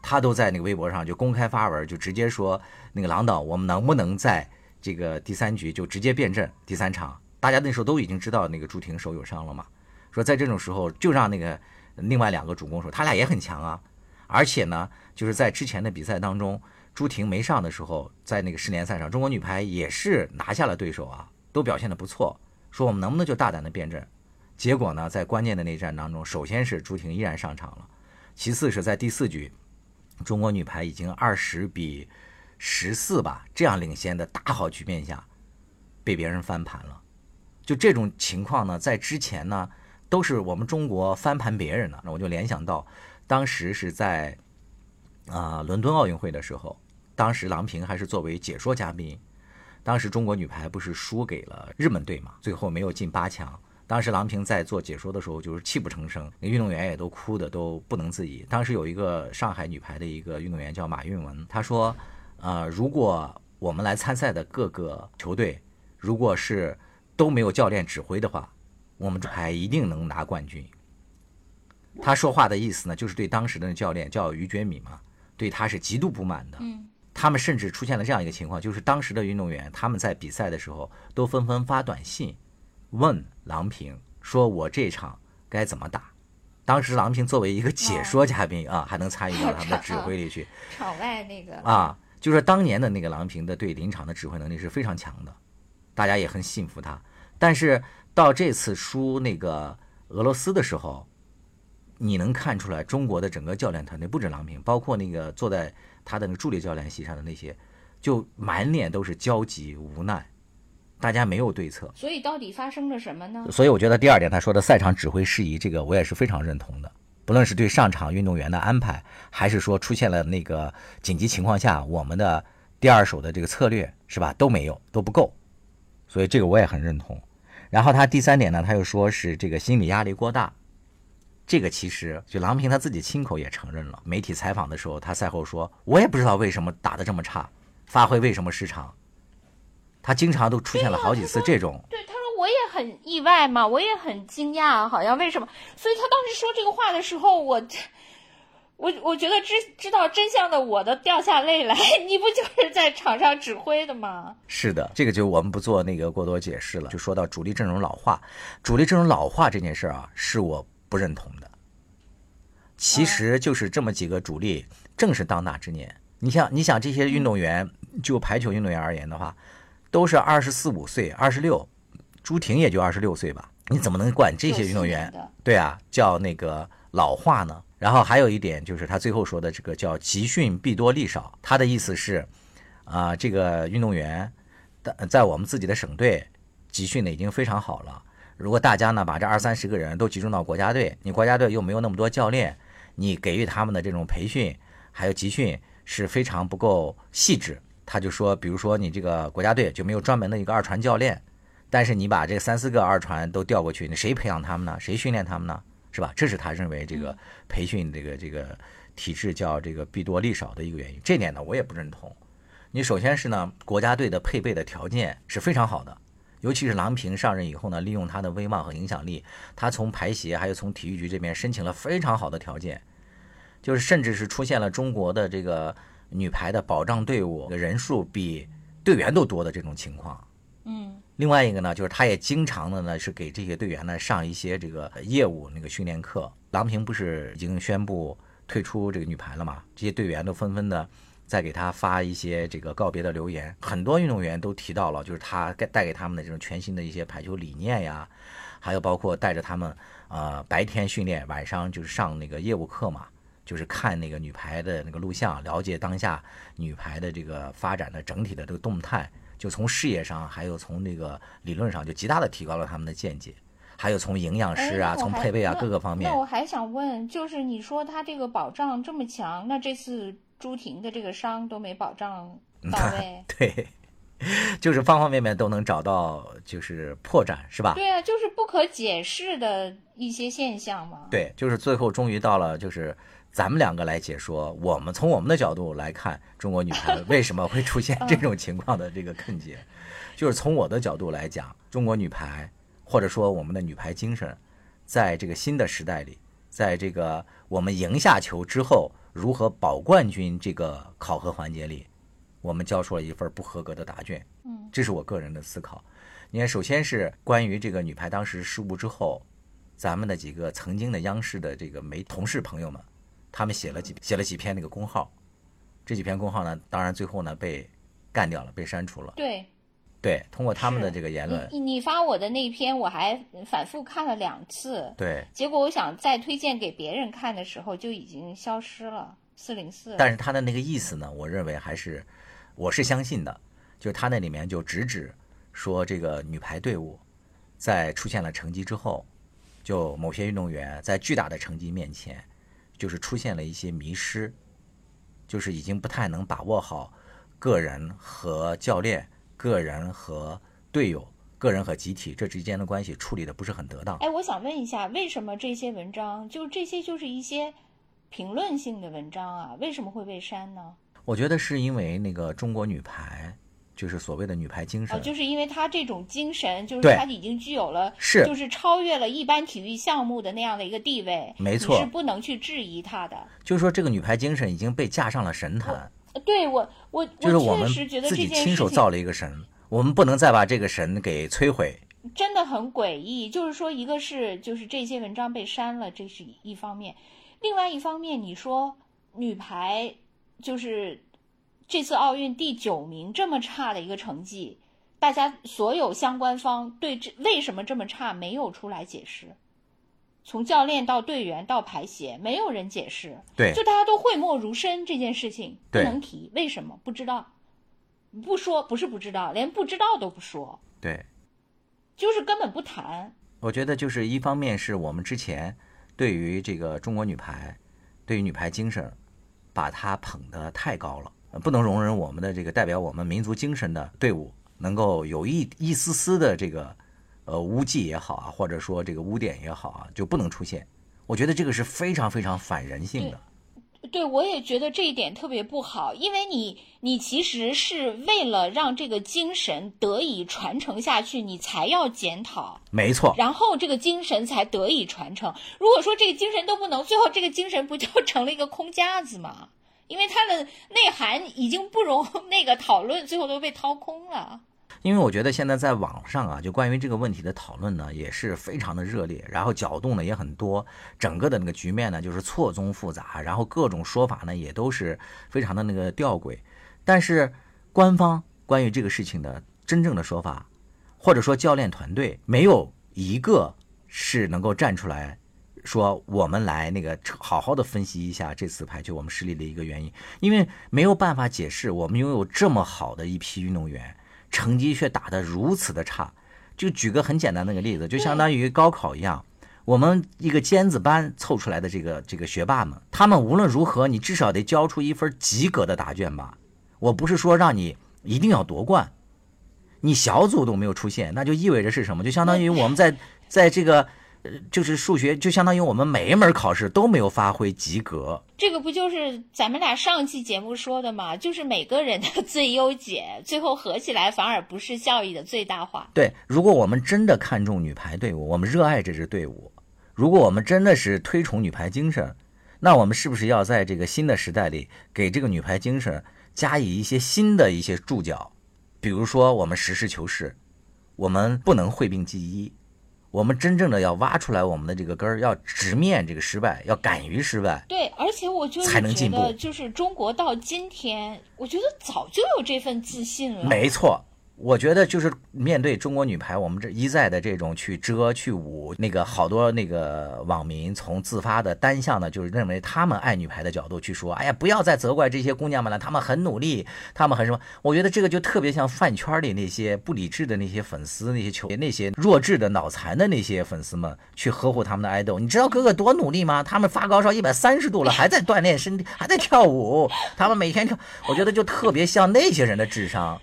他都在那个微博上就公开发文，就直接说那个郎导，我们能不能在这个第三局就直接变阵？第三场，大家那时候都已经知道那个朱婷手有伤了嘛，说在这种时候就让那个另外两个主攻手，他俩也很强啊，而且呢，就是在之前的比赛当中，朱婷没上的时候，在那个世联赛上，中国女排也是拿下了对手啊，都表现的不错，说我们能不能就大胆的变阵？结果呢，在关键的内战当中，首先是朱婷依然上场了，其次是在第四局，中国女排已经二十比十四吧，这样领先的大好局面下，被别人翻盘了。就这种情况呢，在之前呢，都是我们中国翻盘别人的。那我就联想到，当时是在啊伦敦奥运会的时候，当时郎平还是作为解说嘉宾，当时中国女排不是输给了日本队嘛，最后没有进八强。当时郎平在做解说的时候，就是泣不成声，那运动员也都哭的都不能自已。当时有一个上海女排的一个运动员叫马蕴雯，她说：“呃，如果我们来参赛的各个球队，如果是都没有教练指挥的话，我们这排一定能拿冠军。”他说话的意思呢，就是对当时的教练叫于觉敏嘛，对他是极度不满的。嗯，他们甚至出现了这样一个情况，就是当时的运动员他们在比赛的时候都纷纷发短信。问郎平说：“我这场该怎么打？”当时郎平作为一个解说嘉宾啊，还能参与到他们的指挥里去。场外那个啊，就是当年的那个郎平的对临场的指挥能力是非常强的，大家也很信服他。但是到这次输那个俄罗斯的时候，你能看出来中国的整个教练团队，不止郎平，包括那个坐在他的那个助理教练席上的那些，就满脸都是焦急无奈。大家没有对策，所以到底发生了什么呢？所以我觉得第二点他说的赛场指挥事宜，这个我也是非常认同的。不论是对上场运动员的安排，还是说出现了那个紧急情况下，我们的第二手的这个策略是吧，都没有，都不够。所以这个我也很认同。然后他第三点呢，他又说是这个心理压力过大。这个其实就郎平他自己亲口也承认了。媒体采访的时候，他赛后说：“我也不知道为什么打得这么差，发挥为什么失常。”他经常都出现了好几次这种。对，他说我也很意外嘛，我也很惊讶，好像为什么？所以他当时说这个话的时候，我，我我觉得知知道真相的我都掉下泪来。你不就是在场上指挥的吗？是的，这个就我们不做那个过多解释了。就说到主力阵容老化，主力阵容老化这件事儿啊，是我不认同的。其实就是这么几个主力，正是当打之年。你像你想这些运动员，就排球运动员而言的话。都是二十四五岁，二十六，朱婷也就二十六岁吧？你怎么能管这些运动员？对啊，叫那个老化呢？然后还有一点就是他最后说的这个叫集训必多利少，他的意思是，啊，这个运动员在在我们自己的省队集训的已经非常好了。如果大家呢把这二三十个人都集中到国家队，你国家队又没有那么多教练，你给予他们的这种培训还有集训是非常不够细致。他就说，比如说你这个国家队就没有专门的一个二传教练，但是你把这三四个二传都调过去，你谁培养他们呢？谁训练他们呢？是吧？这是他认为这个培训这个这个体制叫这个弊多利少的一个原因。这点呢，我也不认同。你首先是呢，国家队的配备的条件是非常好的，尤其是郎平上任以后呢，利用他的威望和影响力，他从排协还有从体育局这边申请了非常好的条件，就是甚至是出现了中国的这个。女排的保障队伍人数比队员都多的这种情况，嗯，另外一个呢，就是他也经常的呢是给这些队员呢上一些这个业务那个训练课。郎平不是已经宣布退出这个女排了吗？这些队员都纷纷的在给他发一些这个告别的留言。很多运动员都提到了，就是他带给他们的这种全新的一些排球理念呀，还有包括带着他们呃白天训练，晚上就是上那个业务课嘛。就是看那个女排的那个录像，了解当下女排的这个发展的整体的这个动态，就从事业上，还有从那个理论上，就极大的提高了他们的见解。还有从营养师啊，从配备啊各个方面。那我还想问，就是你说他这个保障这么强，那这次朱婷的这个伤都没保障到位？对。就是方方面面都能找到，就是破绽，是吧？对啊，就是不可解释的一些现象嘛。对，就是最后终于到了，就是咱们两个来解说，我们从我们的角度来看中国女排为什么会出现这种情况的这个坑节，就是从我的角度来讲，中国女排或者说我们的女排精神，在这个新的时代里，在这个我们赢下球之后如何保冠军这个考核环节里。我们交出了一份不合格的答卷，嗯，这是我个人的思考。你看，首先是关于这个女排当时失误之后，咱们的几个曾经的央视的这个媒同事朋友们，他们写了几写了几篇那个公号，这几篇公号呢，当然最后呢被干掉了，被删除了。对，对，通过他们的这个言论，你你发我的那篇我还反复看了两次，对，结果我想再推荐给别人看的时候就已经消失了，四零四。但是他的那个意思呢，我认为还是。我是相信的，就是他那里面就直指说，这个女排队伍在出现了成绩之后，就某些运动员在巨大的成绩面前，就是出现了一些迷失，就是已经不太能把握好个人和教练、个人和队友、个人和集体这之间的关系处理的不是很得当。哎，我想问一下，为什么这些文章就这些就是一些评论性的文章啊？为什么会被删呢？我觉得是因为那个中国女排，就是所谓的女排精神，就是因为她这种精神，就是她已经具有了，是就是超越了一般体育项目的那样的一个地位，没错，是不能去质疑她的。就是说，这个女排精神已经被架上了神坛。对我，我就是我们自己亲手造了一个神，我们不能再把这个神给摧毁。真的很诡异。就是说，一个是就是这些文章被删了，这是一方面；另外一方面，你说女排。就是这次奥运第九名这么差的一个成绩，大家所有相关方对这为什么这么差没有出来解释，从教练到队员到排协，没有人解释。对，就大家都讳莫如深这件事情不能提，为什么不知道？不说不是不知道，连不知道都不说。对，就是根本不谈。我觉得就是一方面是我们之前对于这个中国女排，对于女排精神。把它捧得太高了，不能容忍我们的这个代表我们民族精神的队伍能够有一一丝丝的这个，呃污迹也好啊，或者说这个污点也好啊，就不能出现。我觉得这个是非常非常反人性的。对，我也觉得这一点特别不好，因为你，你其实是为了让这个精神得以传承下去，你才要检讨，没错，然后这个精神才得以传承。如果说这个精神都不能，最后这个精神不就成了一个空架子吗？因为它的内涵已经不容 那个讨论，最后都被掏空了。因为我觉得现在在网上啊，就关于这个问题的讨论呢，也是非常的热烈，然后搅动呢也很多，整个的那个局面呢就是错综复杂，然后各种说法呢也都是非常的那个吊诡。但是官方关于这个事情的真正的说法，或者说教练团队没有一个是能够站出来说我们来那个好好的分析一下这次排球我们失利的一个原因，因为没有办法解释我们拥有这么好的一批运动员。成绩却打得如此的差，就举个很简单的个例子，就相当于高考一样，我们一个尖子班凑出来的这个这个学霸们，他们无论如何，你至少得交出一份及格的答卷吧。我不是说让你一定要夺冠，你小组都没有出现，那就意味着是什么？就相当于我们在在这个。呃，就是数学，就相当于我们每一门考试都没有发挥及格。这个不就是咱们俩上期节目说的吗？就是每个人的 最优解，最后合起来反而不是效益的最大化。对，如果我们真的看重女排队伍，我们热爱这支队伍，如果我们真的是推崇女排精神，那我们是不是要在这个新的时代里，给这个女排精神加以一些新的一些注脚？比如说，我们实事求是，我们不能讳病忌医。我们真正的要挖出来我们的这个根儿，要直面这个失败，要敢于失败。对，而且我就才能进步。就是中国到今天，我觉得早就有这份自信了。没错，我觉得就是面对中国女排，我们这一再的这种去遮去捂，那个好多那个网民从自发的单向的，就是认为他们爱女排的角度去说，哎呀，不要再责怪这些姑娘们了，她们很努力，她们很什么？我觉得这个就特别像饭圈里那些不理智的那些粉丝，那些球那些弱智的脑残的那些粉丝们去呵护他们的爱豆。你知道哥哥多努力吗？他们发高烧一百三十度了，还在锻炼身体，还在跳舞，他们每天跳，我觉得就特别像那些人的智商。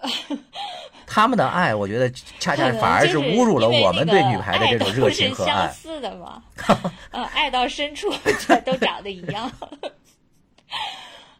他们的爱，我觉得恰恰反而是侮辱了我们对女排的这种热情和爱。相似的嘛，呃，爱到深处 都长得一样。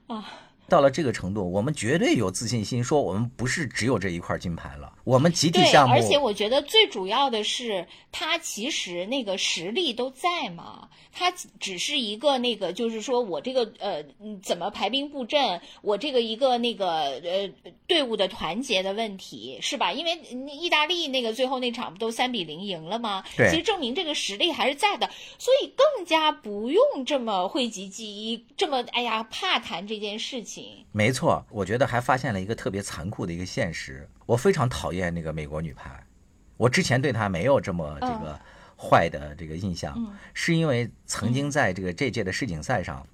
啊。到了这个程度，我们绝对有自信心，说我们不是只有这一块金牌了。我们集体项目，而且我觉得最主要的是，他其实那个实力都在嘛。他只是一个那个，就是说我这个呃，怎么排兵布阵，我这个一个那个呃队伍的团结的问题，是吧？因为意大利那个最后那场不都三比零赢了吗？对，其实证明这个实力还是在的，所以更加不用这么讳疾忌医，这么哎呀怕谈这件事情。没错，我觉得还发现了一个特别残酷的一个现实。我非常讨厌那个美国女排，我之前对她没有这么这个坏的这个印象，是因为曾经在这个这届的世锦赛上，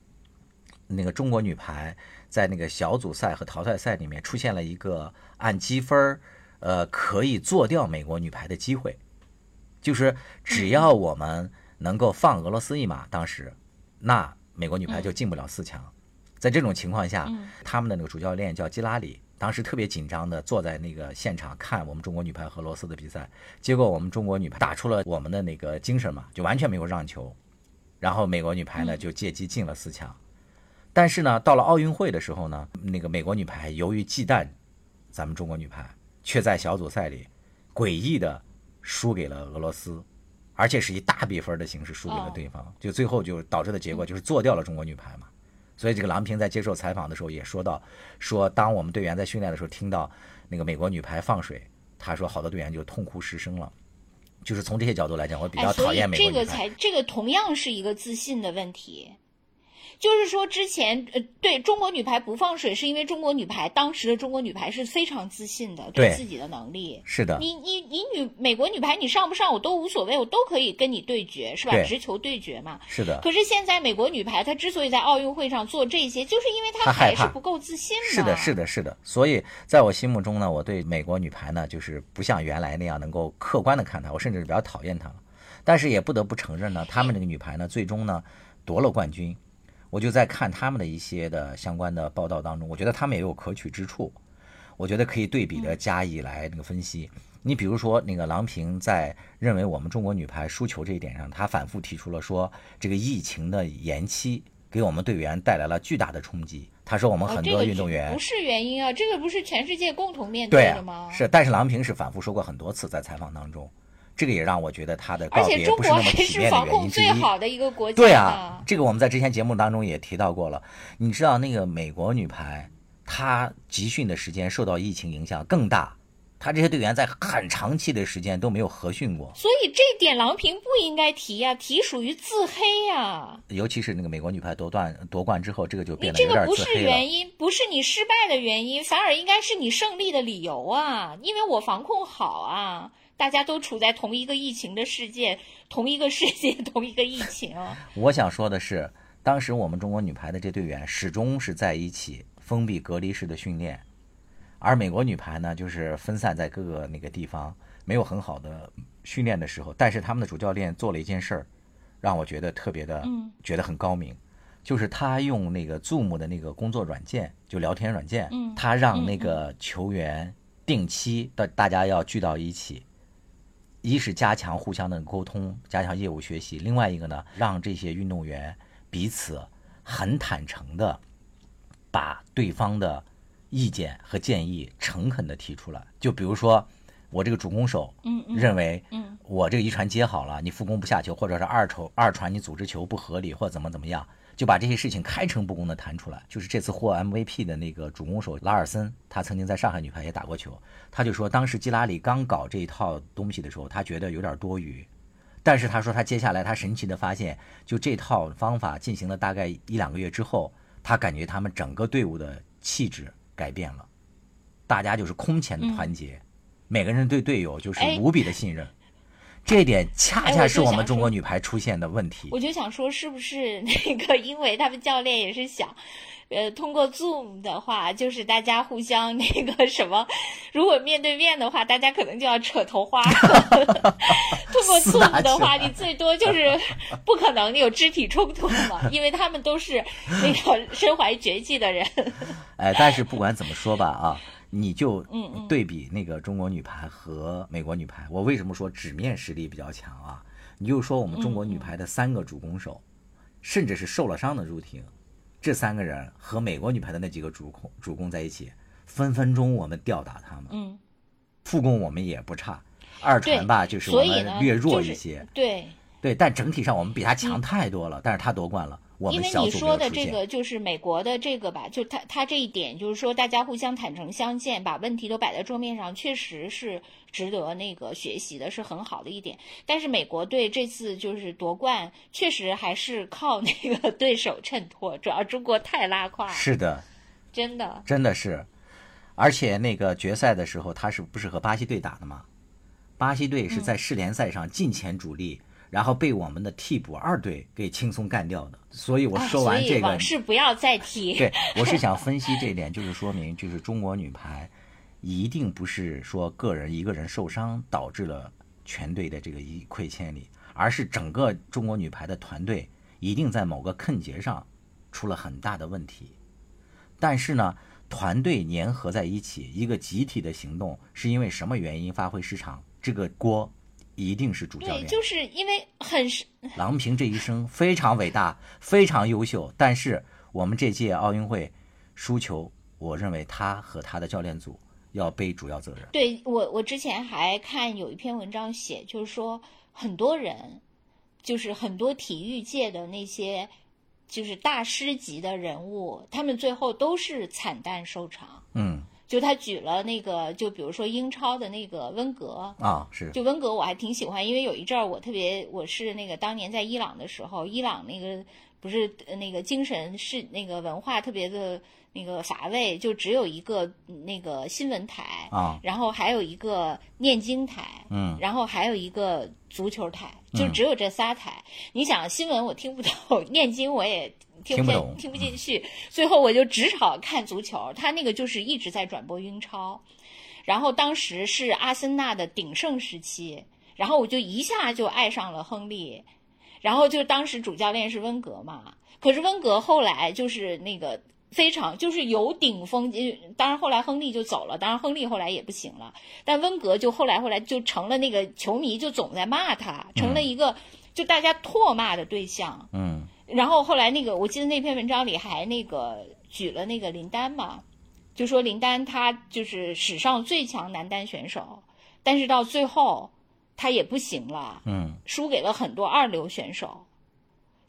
那个中国女排在那个小组赛和淘汰赛里面出现了一个按积分呃，可以做掉美国女排的机会，就是只要我们能够放俄罗斯一马，当时那美国女排就进不了四强。在这种情况下，他们的那个主教练叫基拉里，当时特别紧张的坐在那个现场看我们中国女排和俄罗斯的比赛。结果我们中国女排打出了我们的那个精神嘛，就完全没有让球。然后美国女排呢就借机进了四强。但是呢，到了奥运会的时候呢，那个美国女排由于忌惮咱们中国女排，却在小组赛里诡异的输给了俄罗斯，而且是以大比分的形式输给了对方。就最后就导致的结果就是做掉了中国女排嘛。所以这个郎平在接受采访的时候也说到，说当我们队员在训练的时候听到那个美国女排放水，他说好多队员就痛哭失声了。就是从这些角度来讲，我比较讨厌美国女排。这个才，这个同样是一个自信的问题。就是说，之前呃，对中国女排不放水，是因为中国女排当时的中国女排是非常自信的，对自己的能力。是的。你你你女美国女排，你上不上我都无所谓，我都可以跟你对决，是吧？直球对决嘛。是的。可是现在美国女排，她之所以在奥运会上做这些，就是因为她还是不够自信嘛。是的，是的，是的。所以在我心目中呢，我对美国女排呢，就是不像原来那样能够客观的看她，我甚至是比较讨厌她了。但是也不得不承认呢，他们这个女排呢，最终呢夺了冠军。我就在看他们的一些的相关的报道当中，我觉得他们也有可取之处，我觉得可以对比的加以来那个分析。你比如说，那个郎平在认为我们中国女排输球这一点上，他反复提出了说，这个疫情的延期给我们队员带来了巨大的冲击。他说我们很多运动员不是原因啊，这个不是全世界共同面对的吗？是，但是郎平是反复说过很多次在采访当中。这个也让我觉得他的告别不是那么体面的原因之一。对啊，这个我们在之前节目当中也提到过了。你知道那个美国女排，她集训的时间受到疫情影响更大，她这些队员在很长期的时间都没有合训过。所以这点郎平不应该提呀，提属于自黑呀。尤其是那个美国女排夺冠夺冠之后，这个就变得有点自黑这个不是原因，不是你失败的原因，反而应该是你胜利的理由啊，因为我防控好啊。大家都处在同一个疫情的世界，同一个世界，同一个疫情。我想说的是，当时我们中国女排的这队员始终是在一起封闭隔离式的训练，而美国女排呢，就是分散在各个那个地方，没有很好的训练的时候。但是他们的主教练做了一件事儿，让我觉得特别的，觉得很高明，就是他用那个 Zoom 的那个工作软件，就聊天软件，他让那个球员定期的大家要聚到一起。一是加强互相的沟通，加强业务学习；另外一个呢，让这些运动员彼此很坦诚的把对方的意见和建议诚恳的提出来。就比如说，我这个主攻手，嗯，认为，嗯，我这个一传接好了，你副攻不下球，或者是二传二传你组织球不合理，或怎么怎么样。就把这些事情开诚布公地谈出来。就是这次获 MVP 的那个主攻手拉尔森，他曾经在上海女排也打过球。他就说，当时基拉里刚搞这一套东西的时候，他觉得有点多余。但是他说，他接下来他神奇的发现，就这套方法进行了大概一两个月之后，他感觉他们整个队伍的气质改变了。大家就是空前的团结，每个人对队友就是哎无比的信任。这一点恰恰是我们中国女排出现的问题。我就想说，是不是那个，因为他们教练也是想，呃，通过 Zoom 的话，就是大家互相那个什么，如果面对面的话，大家可能就要扯头花。通过 Zoom 的话，你最多就是不可能有肢体冲突嘛，因为他们都是那个身怀绝技的人。哎，但是不管怎么说吧啊，你就对比那个中国女排和美国女排，我为什么说纸面实力比较强啊？你就说我们中国女排的三个主攻手，甚至是受了伤的入廷，这三个人和美国女排的那几个主攻主攻在一起，分分钟我们吊打他们，嗯，副攻我们也不差，二传吧就是我们略弱一些，对。对，但整体上我们比他强太多了，但是他夺冠了，我因为你说的。这个就是美国的这个吧，就他他这一点就是说大家互相坦诚相见，把问题都摆在桌面上，确实是值得那个学习的，是很好的一点。但是美国队这次就是夺冠，确实还是靠那个对手衬托，主要中国太拉胯了，是的，真的。真的是，而且那个决赛的时候，他是不是和巴西队打的吗？巴西队是嗯在世联赛上进前主力，然后被我们的替补二队给轻松干掉的。所以我哎说完这个，所以往事不要再提。对我是想分析这一点，就是说明，就是中国女排一定不是说个人一个人受伤导致了全队的这个一溃千里，而是整个中国女排的团队一定在某个坑节上出了很大的问题。但是呢，团队粘合在一起，一个集体的行动，是因为什么原因发挥失常？这个锅一定是主教对，练。就是因为很是 郎平这一生非常伟大，非常优秀，但是我们这届奥运会输球，我认为他和他的教练组要背主要责任。对我，我之前还看有一篇文章写，就是说很多人，就是很多体育界的那些，就是大师级的人物，他们最后都是惨淡收场。嗯就他举了那个，就比如说英超的那个温格，啊，是。就温格我还挺喜欢，因为有一阵儿我特别，我是那个当年在伊朗的时候，伊朗那个不是呃那个精神是那个文化特别的那个乏味，就只有一个嗯那个新闻台啊然后还有一个念经台，嗯然后还有一个足球台，就只有这仨台。你想新闻我听不懂，念经我也听不见听不懂听不进去，最后我就只好看足球。他那个就是一直在转播英超，然后当时是阿森纳的鼎盛时期，然后我就一下就爱上了亨利，然后就当时主教练是温格嘛，可是温格后来就是那个非常就是有顶峰，呃当然后来亨利就走了，当然亨利后来也不行了，但温格就后来后来就成了那个球迷就总在骂他，成了一个就大家唾骂的对象。嗯。然后后来那个，我记得那篇文章里还那个举了那个林丹嘛，就说林丹他就是史上最强男单选手，但是到最后他也不行了，嗯。输给了很多二流选手，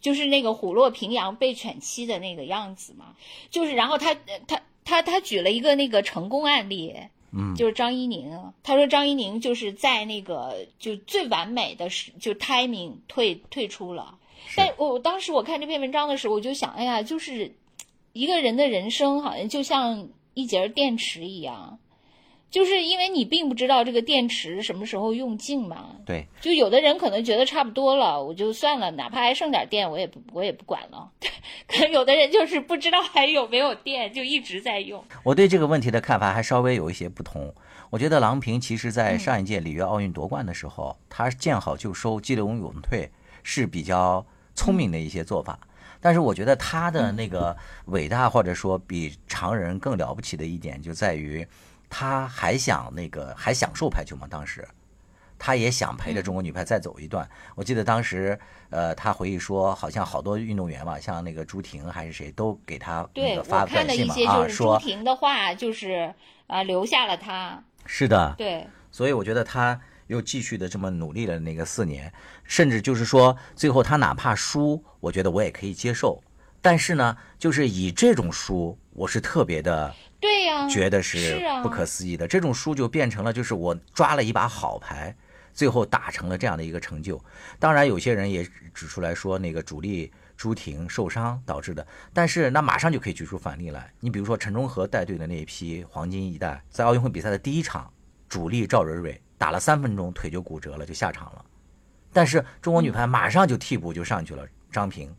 就是那个虎落平阳被犬欺的那个样子嘛。就是然后他他他他举了一个那个成功案例，嗯就是张一宁，他说张一宁就是在那个就最完美的时就 timing 退退出了。但我我当时我看这篇文章的时候，我就想，哎呀，就是一个人的人生好像就像一节电池一样，就是因为你并不知道这个电池什么时候用尽嘛。对，就有的人可能觉得差不多了，我就算了，哪怕还剩点电，我也不我也不管了。可能有的人就是不知道还有没有电，就一直在用。我对这个问题的看法还稍微有一些不同。我觉得郎平其实在上一届里约奥运夺冠的时候，他见好就收，激流勇退是比较聪明的一些做法。但是我觉得他的那个伟大，或者说比常人更了不起的一点，就在于他还想那个还享受排球吗。当时他也想陪着中国女排再走一段。我记得当时，呃，他回忆说，好像好多运动员嘛，像那个朱婷还是谁，都给他那个发短信嘛啊，些就是朱婷的话，就是啊、留下了他。是的，对，所以我觉得他又继续的这么努力了那个四年，甚至就是说最后他哪怕输，我觉得我也可以接受。但是呢，就是以这种输，我是特别的觉得是不可思议的。这种输就变成了就是我抓了一把好牌，最后打成了这样的一个成就。当然，有些人也指出来说，那个主力朱婷受伤导致的。但是那马上就可以举出反例来，你比如说陈忠和带队的那一批黄金一代，在奥运会比赛的第一场，主力赵蕊蕊打了三分钟腿就骨折了，就下场了。但是中国女排马上就替补就上去了，张平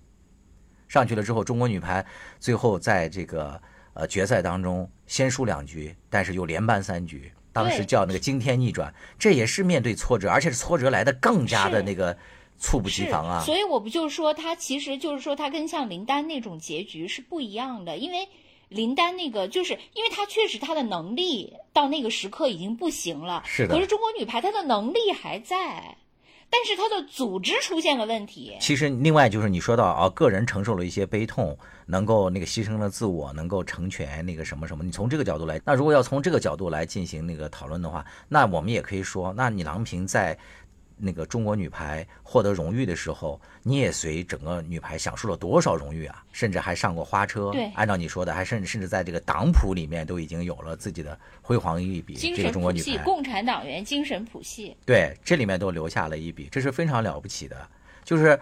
上去了之后，中国女排最后在这个呃决赛当中先输两局，但是又连扳三局，当时叫那个惊天逆转，这也是面对挫折，而且是挫折来的更加的那个猝不及防啊。所以我不就说他其实就是说他跟像林丹那种结局是不一样的，因为林丹那个就是因为他确实他的能力到那个时刻已经不行了，是的。可是中国女排她的能力还在。但是他的组织出现了问题。其实，另外就是你说到啊，个人承受了一些悲痛，能够那个牺牲了自我，能够成全那个什么什么。你从这个角度来，那如果要从这个角度来进行那个讨论的话，那我们也可以说，那你郎平在。那个中国女排获得荣誉的时候，你也随整个女排享受了多少荣誉啊？甚至还上过花车。对，按照你说的，还甚至甚至在这个党谱里面都已经有了自己的辉煌一笔。这个中国女排，共产党员精神谱系。对，这里面都留下了一笔，这是非常了不起的。就是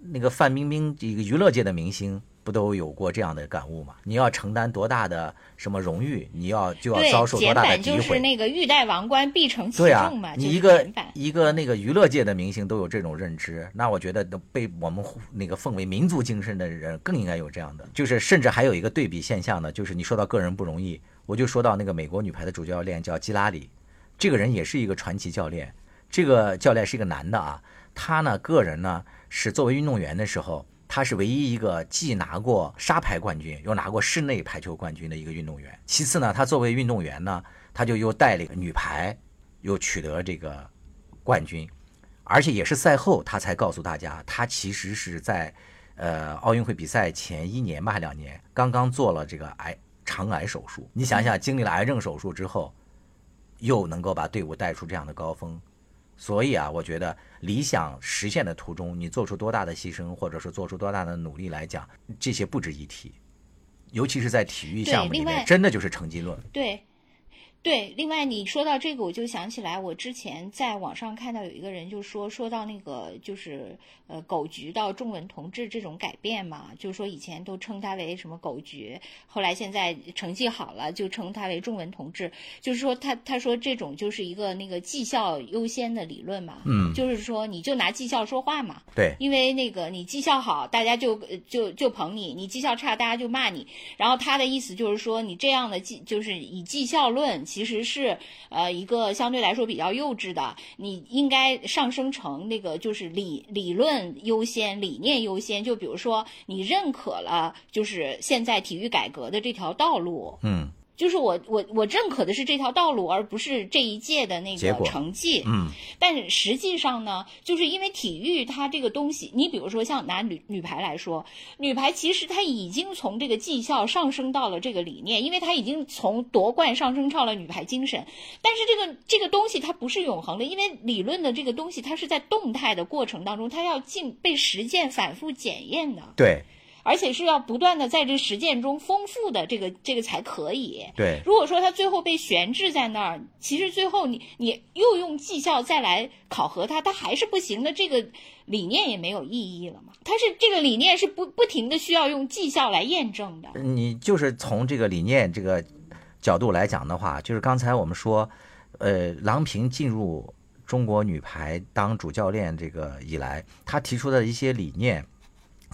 那个范冰冰，一个娱乐界的明星。不都有过这样的感悟吗？你要承担多大的什么荣誉，你要就要遭受多大的诋毁。就是那个欲戴王冠，必承其重嘛。你一个一个那个娱乐界的明星都有这种认知，那我觉得被我们那个奉为民族精神的人更应该有这样的。就是甚至还有一个对比现象呢，就是你说到个人不容易，我就说到那个美国女排的主教练叫基拉里，这个人也是一个传奇教练。这个教练是一个男的啊，他呢个人呢是作为运动员的时候。他是唯一一个既拿过沙排冠军，又拿过室内排球冠军的一个运动员。其次呢，他作为运动员呢，他就又带领女排，又取得这个冠军，而且也是赛后他才告诉大家，他其实是在呃奥运会比赛前一年吧，两年刚刚做了这个癌肠癌手术。你想想，经历了癌症手术之后，又能够把队伍带出这样的高峰。所以啊，我觉得理想实现的途中，你做出多大的牺牲，或者说做出多大的努力来讲，这些不值一提。尤其是在体育项目里面，真的就是成绩论。对。对，另外你说到这个，我就想起来，我之前在网上看到有一个人就说，说到那个就是呃狗局到中文同志这种改变嘛，就是说以前都称他为什么狗局，后来现在成绩好了就称他为中文同志，就是说他他说这种就是一个那个绩效优先的理论嘛，嗯，就是说你就拿绩效说话嘛，对，因为那个你绩效好，大家就就就捧你，你绩效差，大家就骂你，然后他的意思就是说你这样的绩就是以绩效论。其实是呃一个相对来说比较幼稚的，你应该上升成那个就是理理论优先、理念优先。就比如说你认可了就是现在体育改革的这条道路，嗯。就是我我我认可的是这条道路，而不是这一届的那个成绩。嗯，但实际上呢，就是因为体育它这个东西，你比如说像拿女女排来说，女排其实它已经从这个绩效上升到了这个理念，因为它已经从夺冠上升到了女排精神。但是这个这个东西它不是永恒的，因为理论的这个东西它是在动态的过程当中，它要进被实践反复检验的。对。而且是要不断的在这实践中丰富的这个这个才可以。对，如果说他最后被悬置在那儿，其实最后你你又用绩效再来考核他，他还是不行的，这个理念也没有意义了嘛。他是这个理念是不不停的需要用绩效来验证的。你就是从这个理念这个角度来讲的话，就是刚才我们说，呃，郎平进入中国女排当主教练这个以来，他提出的一些理念。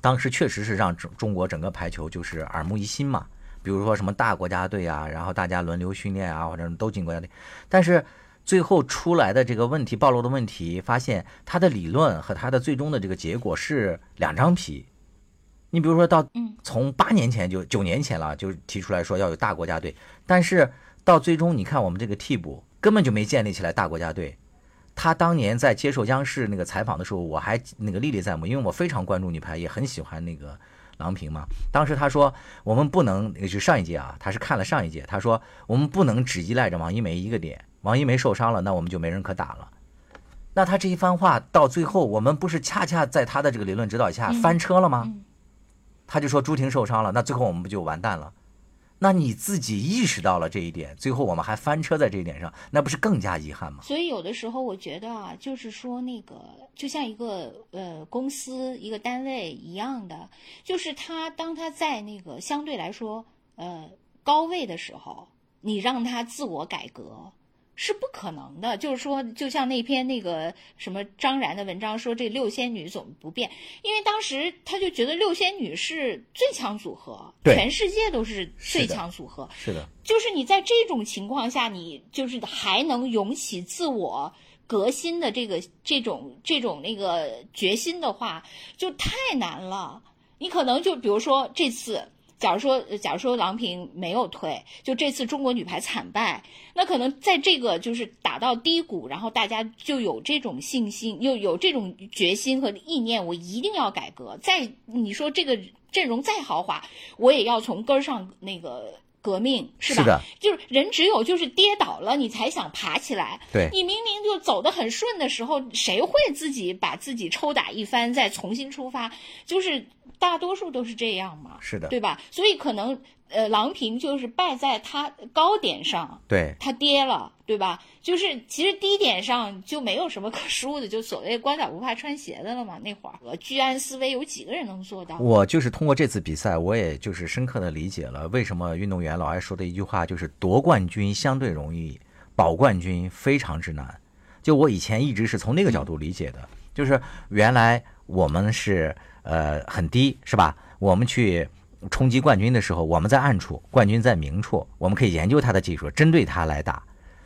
当时确实是让中中国整个排球就是耳目一新嘛，比如说什么大国家队啊，然后大家轮流训练啊，或者都进国家队。但是最后出来的这个问题暴露的问题，发现他的理论和他的最终的这个结果是两张皮。你比如说到从八年前就九年前了，就提出来说要有大国家队，但是到最终你看我们这个替补根本就没建立起来大国家队。他当年在接受央视那个采访的时候，我还那个历历在目，因为我非常关注女排，也很喜欢那个郎平嘛。当时他说，我们不能，就上一届啊，他是看了上一届，他说我们不能只依赖着王一梅一个点，王一梅受伤了，那我们就没人可打了。那他这一番话到最后，我们不是恰恰在他的这个理论指导下翻车了吗？他就说朱婷受伤了，那最后我们不就完蛋了？那你自己意识到了这一点，最后我们还翻车在这一点上，那不是更加遗憾吗？所以有的时候我觉得啊，就是说那个就像一个呃公司一个单位一样的，就是他当他在那个相对来说呃高位的时候，你让他自我改革。是不可能的，就是说，就像那篇那个什么张然的文章说，这六仙女总不变，因为当时他就觉得六仙女是最强组合，全世界都是最强组合。是的，就是你在这种情况下，你就是还能涌起自我革新的这个这种这种那个决心的话，就太难了。你可能就比如说这次。假如说，假如说郎平没有退，就这次中国女排惨败，那可能在这个就是打到低谷，然后大家就有这种信心，又有这种决心和意念，我一定要改革。再你说这个阵容再豪华，我也要从根儿上那个革命，是吧？是的。就是人只有就是跌倒了，你才想爬起来。对。你明明就走得很顺的时候，谁会自己把自己抽打一番，再重新出发？就是。大多数都是这样嘛，是的，对吧？所以可能，呃，郎平就是败在他高点上，对，他跌了，对吧？就是其实低点上就没有什么可 输的，就所谓“光脚不怕穿鞋的”了嘛。那会儿，居安思危，有几个人能做到？我就是通过这次比赛，我也就是深刻的理解了为什么运动员老爱说的一句话，就是夺冠军相对容易，保冠军非常之难。就我以前一直是从那个角度理解的，就是原来我们是。呃，很低是吧？我们去冲击冠军的时候，我们在暗处，冠军在明处，我们可以研究他的技术，针对他来打，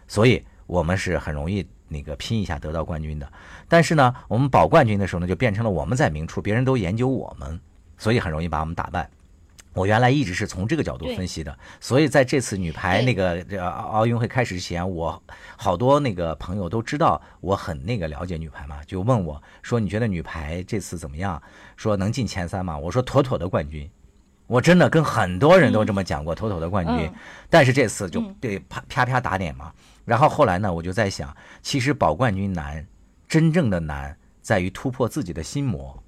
所以我们是很容易那个拼一下得到冠军的。但是呢，我们保冠军的时候呢，就变成了我们在明处，别人都研究我们，所以很容易把我们打败。我原来一直是从这个角度分析的，所以在这次女排那个这奥运会开始之前，我好多那个朋友都知道我很那个了解女排嘛，就问我说：“你觉得女排这次怎么样？说能进前三吗？”我说：“妥妥的冠军。”我真的跟很多人都这么讲过，妥妥的冠军。但是这次就对啪啪啪打脸嘛。然后后来呢，我就在想，其实保冠军难，真正的难在于突破自己的心魔，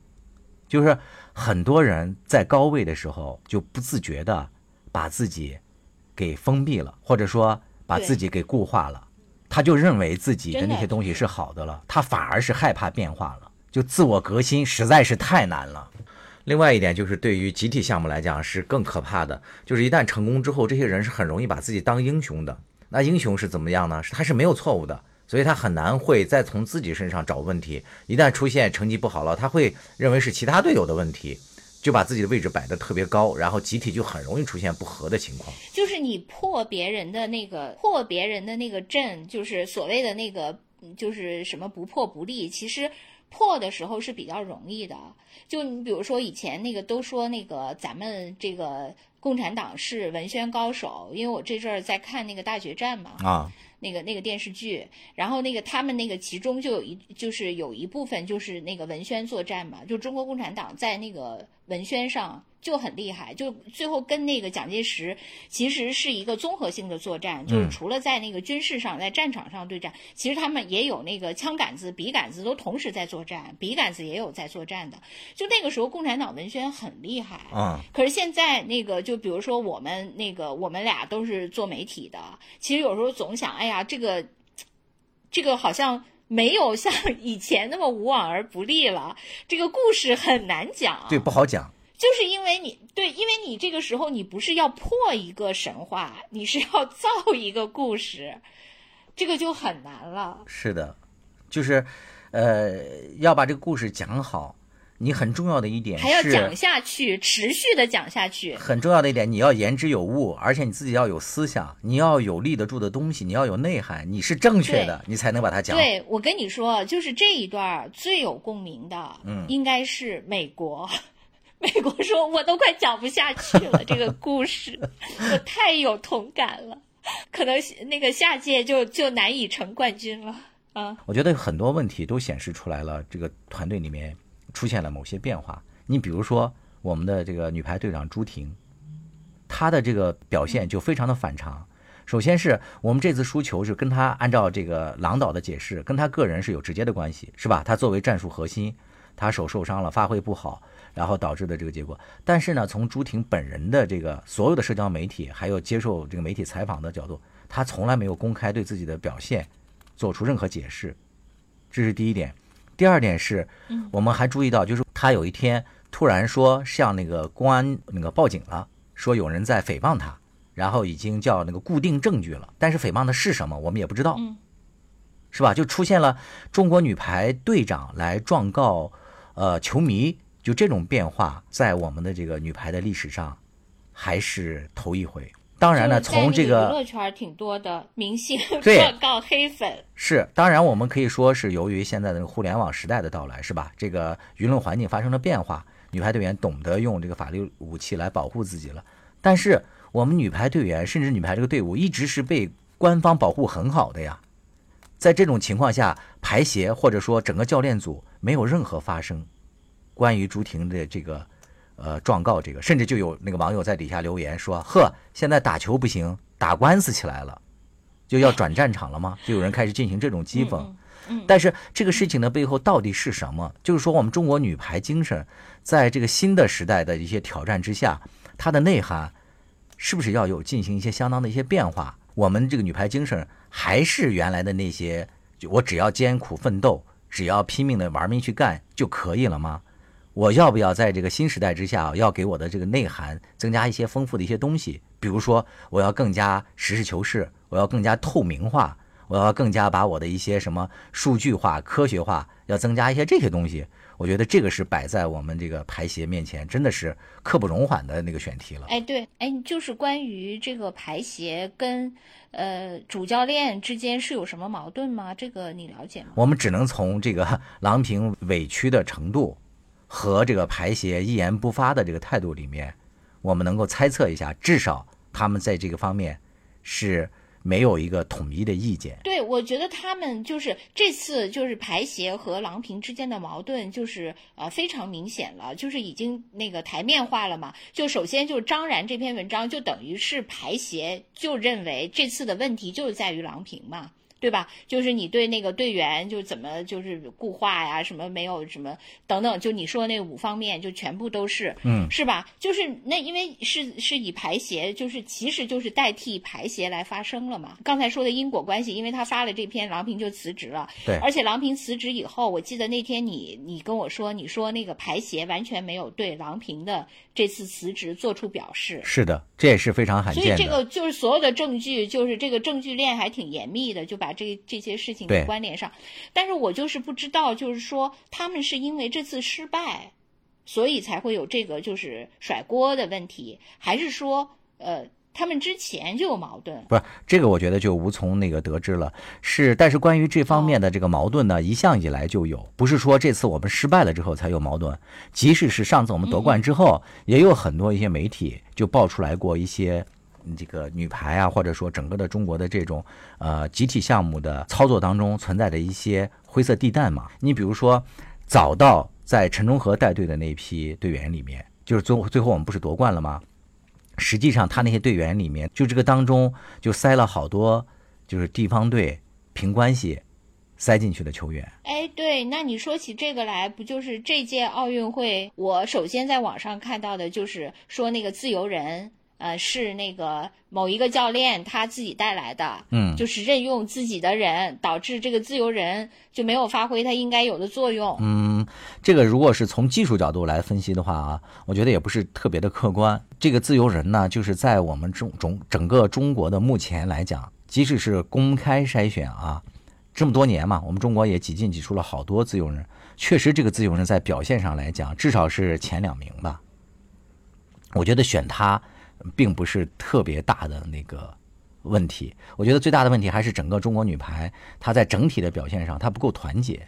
就是。很多人在高位的时候就不自觉的把自己给封闭了，或者说把自己给固化了，他就认为自己的那些东西是好的了，他反而是害怕变化了，就自我革新实在是太难了。另外一点就是对于集体项目来讲是更可怕的，就是一旦成功之后，这些人是很容易把自己当英雄的。那英雄是怎么样呢？他是没有错误的。所以他很难会再从自己身上找问题。一旦出现成绩不好了，他会认为是其他队友的问题，就把自己的位置摆得特别高，然后集体就很容易出现不和的情况。就是你破别人的那个破别人的那个阵，就是所谓的那个就是什么不破不立。其实破的时候是比较容易的。就你比如说以前那个都说那个咱们这个共产党是文宣高手，因为我这阵儿在看那个大决战嘛啊。那个那个电视剧，然后那个他们那个其中就有一就是有一部分就是那个文宣作战嘛，就中国共产党在那个文宣上。就很厉害，就最后跟那个蒋介石其实是一个综合性的作战，就是除了在那个军事上，在战场上对战，其实他们也有那个枪杆子、笔杆子都同时在作战，笔杆子也有在作战的。就那个时候，共产党文宣很厉害啊。可是现在那个，就比如说我们那个，我们俩都是做媒体的，其实有时候总想，哎呀，这个这个好像没有像以前那么无往而不利了，这个故事很难讲，对，不好讲。就是因为你对，因为你这个时候你不是要破一个神话，你是要造一个故事，这个就很难了。是的，就是，呃，要把这个故事讲好，你很重要的一点还要讲下去，持续的讲下去。很重要的一点，你要言之有物，而且你自己要有思想，你要有立得住的东西，你要有内涵，你是正确的，你才能把它讲。对我跟你说，就是这一段最有共鸣的，嗯，应该是美国。美国说：“我都快讲不下去了，这个 故事我太有同感了，可能那个下届就就难以成冠军了啊。”我觉得很多问题都显示出来了，这个团队里面出现了某些变化。你比如说，我们的这个女排队长朱婷，她的这个表现就非常的反常。首先是我们这次输球是跟她按照这个郎导的解释，跟她个人是有直接的关系，是吧？她作为战术核心。她手受伤了，发挥不好，然后导致的这个结果。但是呢，从朱婷本人的这个所有的社交媒体，还有接受这个媒体采访的角度，她从来没有公开对自己的表现做出任何解释，这是第一点。第二点是，我们还注意到，就是她有一天突然说向那个公安那个报警了，说有人在诽谤她。然后已经叫那个固定证据了，但是诽谤的是什么，我们也不知道，是吧？就出现了中国女排队长来状告，呃，球迷，就这种变化，在我们的这个女排的历史上，还是头一回。当然呢，从这个娱乐圈挺多的明星状告黑粉是，当然我们可以说是由于现在的互联网时代的到来，是吧？这个舆论环境发生了变化，女排队员懂得用这个法律武器来保护自己了，但是。我们女排队员，甚至女排这个队伍，一直是被官方保护很好的呀。在这种情况下，排协或者说整个教练组没有任何发生。关于朱婷的这个呃状告，这个甚至就有那个网友在底下留言说：“呵，现在打球不行，打官司起来了，就要转战场了吗？”就有人开始进行这种讥讽。但是这个事情的背后到底是什么？就是说，我们中国女排精神，在这个新的时代的一些挑战之下，它的内涵。是不是要有进行一些相当的一些变化？我们这个女排精神还是原来的那些，就我只要艰苦奋斗，只要拼命的玩命去干就可以了吗？我要不要在这个新时代之下，要给我的这个内涵增加一些丰富的一些东西？比如说，我要更加实事求是，我要更加透明化，我要更加把我的一些什么数据化、科学化，要增加一些这些东西。我觉得这个是摆在我们这个排协面前，真的是刻不容缓的那个选题了。哎，对，哎，就是关于这个排协跟呃主教练之间是有什么矛盾吗？这个你了解吗？我们只能从这个 郎平委屈的程度和这个排协一言不发的这个态度里面，我们能够猜测一下，至少他们在这个方面是。没有一个统一的意见。对，我觉得他们就是这次就是排协和郎平之间的矛盾，就是呃非常明显了，就是已经那个台面化了嘛。就首先就张然这篇文章，就等于是排协就认为这次的问题就是在于郎平嘛。对吧？就是你对那个队员就怎么就是固化呀，什么没有什么等等，就你说那五方面就全部都是，嗯，是吧？就是那因为是是以排协，就是其实就是代替排协来发声了嘛。刚才说的因果关系，因为他发了这篇，郎平就辞职了，对。而且郎平辞职以后，我记得那天你你跟我说，你说那个排协完全没有对郎平的这次辞职做出表示。是的，这也是非常罕见的。所以这个就是所有的证据，就是这个证据链还挺严密的，就把。这这些事情给关联上，但是我就是不知道，就是说他们是因为这次失败，所以才会有这个就是甩锅的问题，还是说呃他们之前就有矛盾？不是这个，我觉得就无从那个得知了。是，但是关于这方面的这个矛盾呢，一向以来就有，不是说这次我们失败了之后才有矛盾。即使是上次我们夺冠之后，也有很多一些媒体就爆出来过一些。这个女排啊，或者说整个的中国的这种呃集体项目的操作当中存在的一些灰色地带嘛。你比如说，早到在陈忠和带队的那批队员里面，就是最最后我们不是夺冠了吗？实际上他那些队员里面，就这个当中就塞了好多就是地方队凭关系塞进去的球员。哎，对，那你说起这个来，不就是这届奥运会？我首先在网上看到的就是说那个自由人。呃，是那个某一个教练他自己带来的，嗯，就是任用自己的人，导致这个自由人就没有发挥他应该有的作用。嗯，这个如果是从技术角度来分析的话啊，我觉得也不是特别的客观。这个自由人呢，就是在我们中中整个中国的目前来讲，即使是公开筛选啊，这么多年嘛，我们中国也挤进挤出了好多自由人，确实这个自由人在表现上来讲，至少是前两名吧。我觉得选他。并不是特别大的那个问题，我觉得最大的问题还是整个中国女排，她在整体的表现上，她不够团结，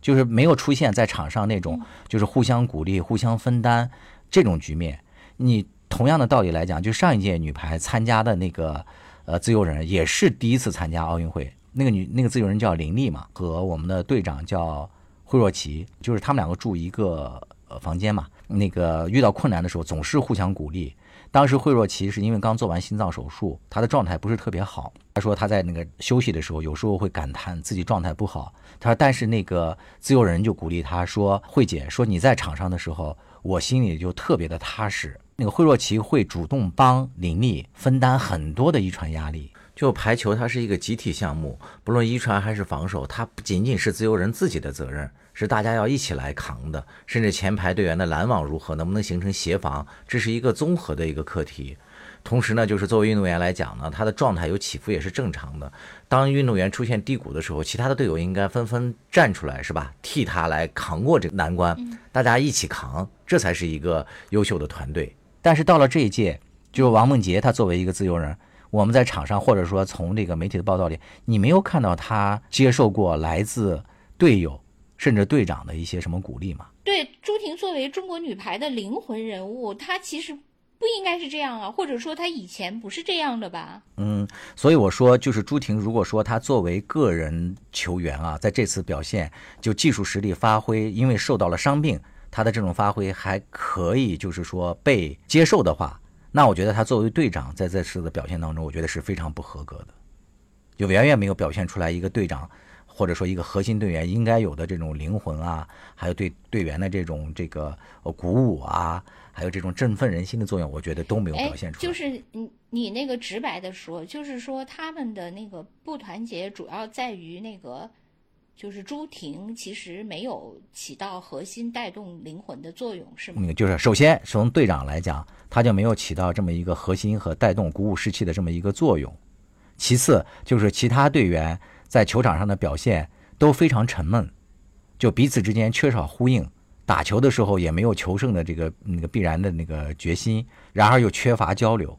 就是没有出现在场上那种就是互相鼓励、互相分担这种局面。你同样的道理来讲，就上一届女排参加的那个呃自由人，也是第一次参加奥运会，那个女那个自由人叫林丽嘛，和我们的队长叫惠若琪，就是他们两个住一个呃房间嘛，那个遇到困难的时候总是互相鼓励。当时惠若琪是因为刚做完心脏手术，她的状态不是特别好。他说他在那个休息的时候，有时候会感叹自己状态不好。他说，但是那个自由人就鼓励他说：“慧姐，说你在场上的时候，我心里就特别的踏实。那个惠若琪会主动帮林丽分担很多的一传压力。就排球，它是一个集体项目，不论一传还是防守，它不仅仅是自由人自己的责任，是大家要一起来扛的。甚至前排队员的拦网如何，能不能形成协防，这是一个综合的一个课题。同时呢，就是作为运动员来讲呢，他的状态有起伏也是正常的。当运动员出现低谷的时候，其他的队友应该纷纷站出来，是吧？替他来扛过这个难关，大家一起扛，这才是一个优秀的团队。但是到了这一届，就是王梦洁，她作为一个自由人。我们在场上，或者说从这个媒体的报道里，你没有看到他接受过来自队友甚至队长的一些什么鼓励嘛？对，朱婷作为中国女排的灵魂人物，她其实不应该是这样啊，或者说她以前不是这样的吧？嗯，所以我说，就是朱婷，如果说她作为个人球员啊，在这次表现就技术实力发挥，因为受到了伤病，她的这种发挥还可以，就是说被接受的话。那我觉得她作为队长在这次的表现当中，我觉得是非常不合格的，就远远没有表现出来一个队长或者说一个核心队员应该有的这种灵魂啊，还有对队员的这种这个鼓舞啊，还有这种振奋人心的作用，我觉得都没有表现出来。就是你你那个直白的说，就是说他们的那个不团结主要在于那个。就是朱婷其实没有起到核心带动灵魂的作用，是吗？嗯，就是首先从队长来讲，他就没有起到这么一个核心和带动、鼓舞士气的这么一个作用。其次就是其他队员在球场上的表现都非常沉闷，就彼此之间缺少呼应，打球的时候也没有求胜的这个那个必然的那个决心，然而又缺乏交流。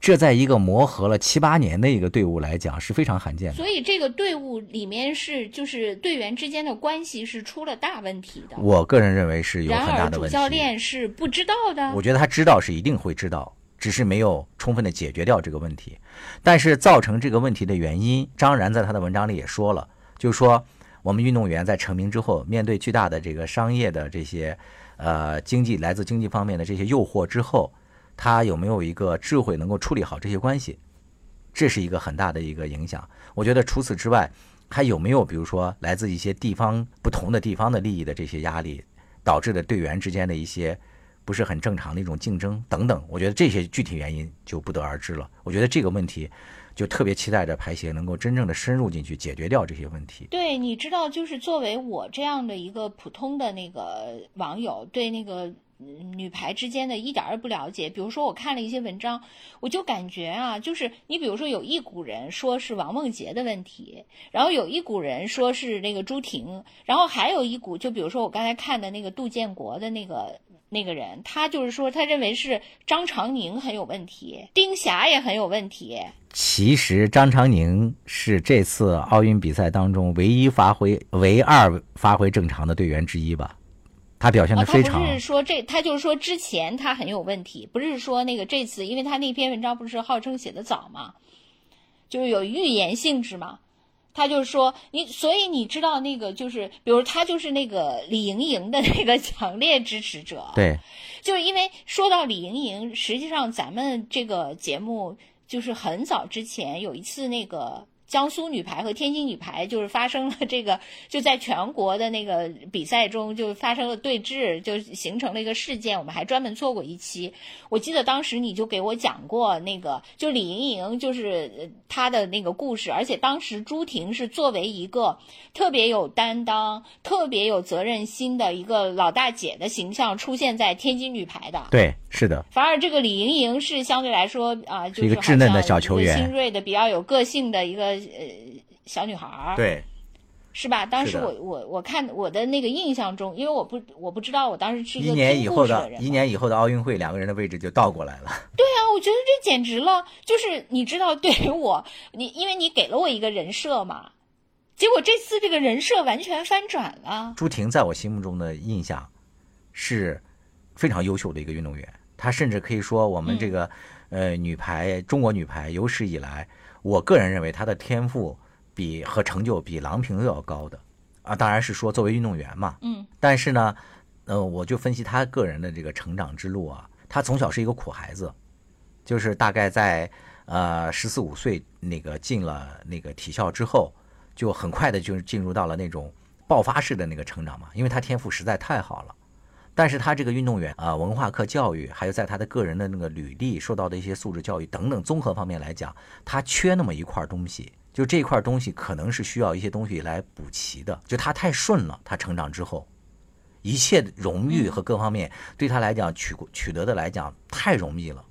这在一个磨合了七八年的一个队伍来讲是非常罕见的。所以这个队伍里面是就是队员之间的关系是出了大问题的。我个人认为是有很大的问题。主教练是不知道的。我觉得他知道是一定会知道，只是没有充分的解决掉这个问题。但是造成这个问题的原因，张然在他的文章里也说了，就是说我们运动员在成名之后，面对巨大的这个商业的这些呃经济来自经济方面的这些诱惑之后。他有没有一个智慧能够处理好这些关系，这是一个很大的一个影响。我觉得除此之外，还有没有比如说来自一些地方不同的地方的利益的这些压力，导致的队员之间的一些不是很正常的一种竞争等等？我觉得这些具体原因就不得而知了。我觉得这个问题就特别期待着排协能够真正的深入进去解决掉这些问题。对，你知道，就是作为我这样的一个普通的那个网友，对那个。女排之间的一点儿也不了解。比如说，我看了一些文章，我就感觉啊，就是你比如说，有一股人说是王梦洁的问题，然后有一股人说是那个朱婷，然后还有一股，就比如说我刚才看的那个杜建国的那个那个人，他就是说他认为是张常宁很有问题，丁霞也很有问题。其实张常宁是这次奥运比赛当中唯一发挥、唯二发挥正常的队员之一吧。他表现的非常。他不是说这，他就是说之前他很有问题，不是说那个这次，因为他那篇文章不是号称写的早嘛，就是有预言性质嘛。他就是说你，所以你知道那个就是，比如他就是那个李盈莹的那个强烈支持者。对，就是因为说到李盈莹，实际上咱们这个节目就是很早之前有一次那个。江苏女排和天津女排就是发生了这个，就在全国的那个比赛中就发生了对峙，就形成了一个事件。我们还专门做过一期，我记得当时你就给我讲过那个，就李盈莹就是她的那个故事，而且当时朱婷是作为一个特别有担当、特别有责任心的一个老大姐的形象出现在天津女排的。对，是的。反而这个李盈莹是相对来说啊，就是一个稚嫩的小球员，新锐的、比较有个性的一个。呃，小女孩儿，对，是吧？当时我我我看我的那个印象中，因为我不我不知道，我当时是一个年以后的一年以后的奥运会，两个人的位置就倒过来了。对啊，我觉得这简直了，就是你知道，对于我，你因为你给了我一个人设嘛，结果这次这个人设完全翻转了。朱婷在我心目中的印象是非常优秀的一个运动员，她甚至可以说我们这个呃女排中国女排有史以来。我个人认为他的天赋比和成就比郎平都要高的，啊，当然是说作为运动员嘛，嗯，但是呢，呃，我就分析他个人的这个成长之路啊，他从小是一个苦孩子，就是大概在呃十四五岁那个进了那个体校之后，就很快的就进入到了那种爆发式的那个成长嘛，因为他天赋实在太好了。但是他这个运动员啊，文化课教育，还有在他的个人的那个履历受到的一些素质教育等等综合方面来讲，他缺那么一块东西。就这块东西可能是需要一些东西来补齐的。就他太顺了，他成长之后，一切荣誉和各方面对他来讲取取得的来讲太容易了。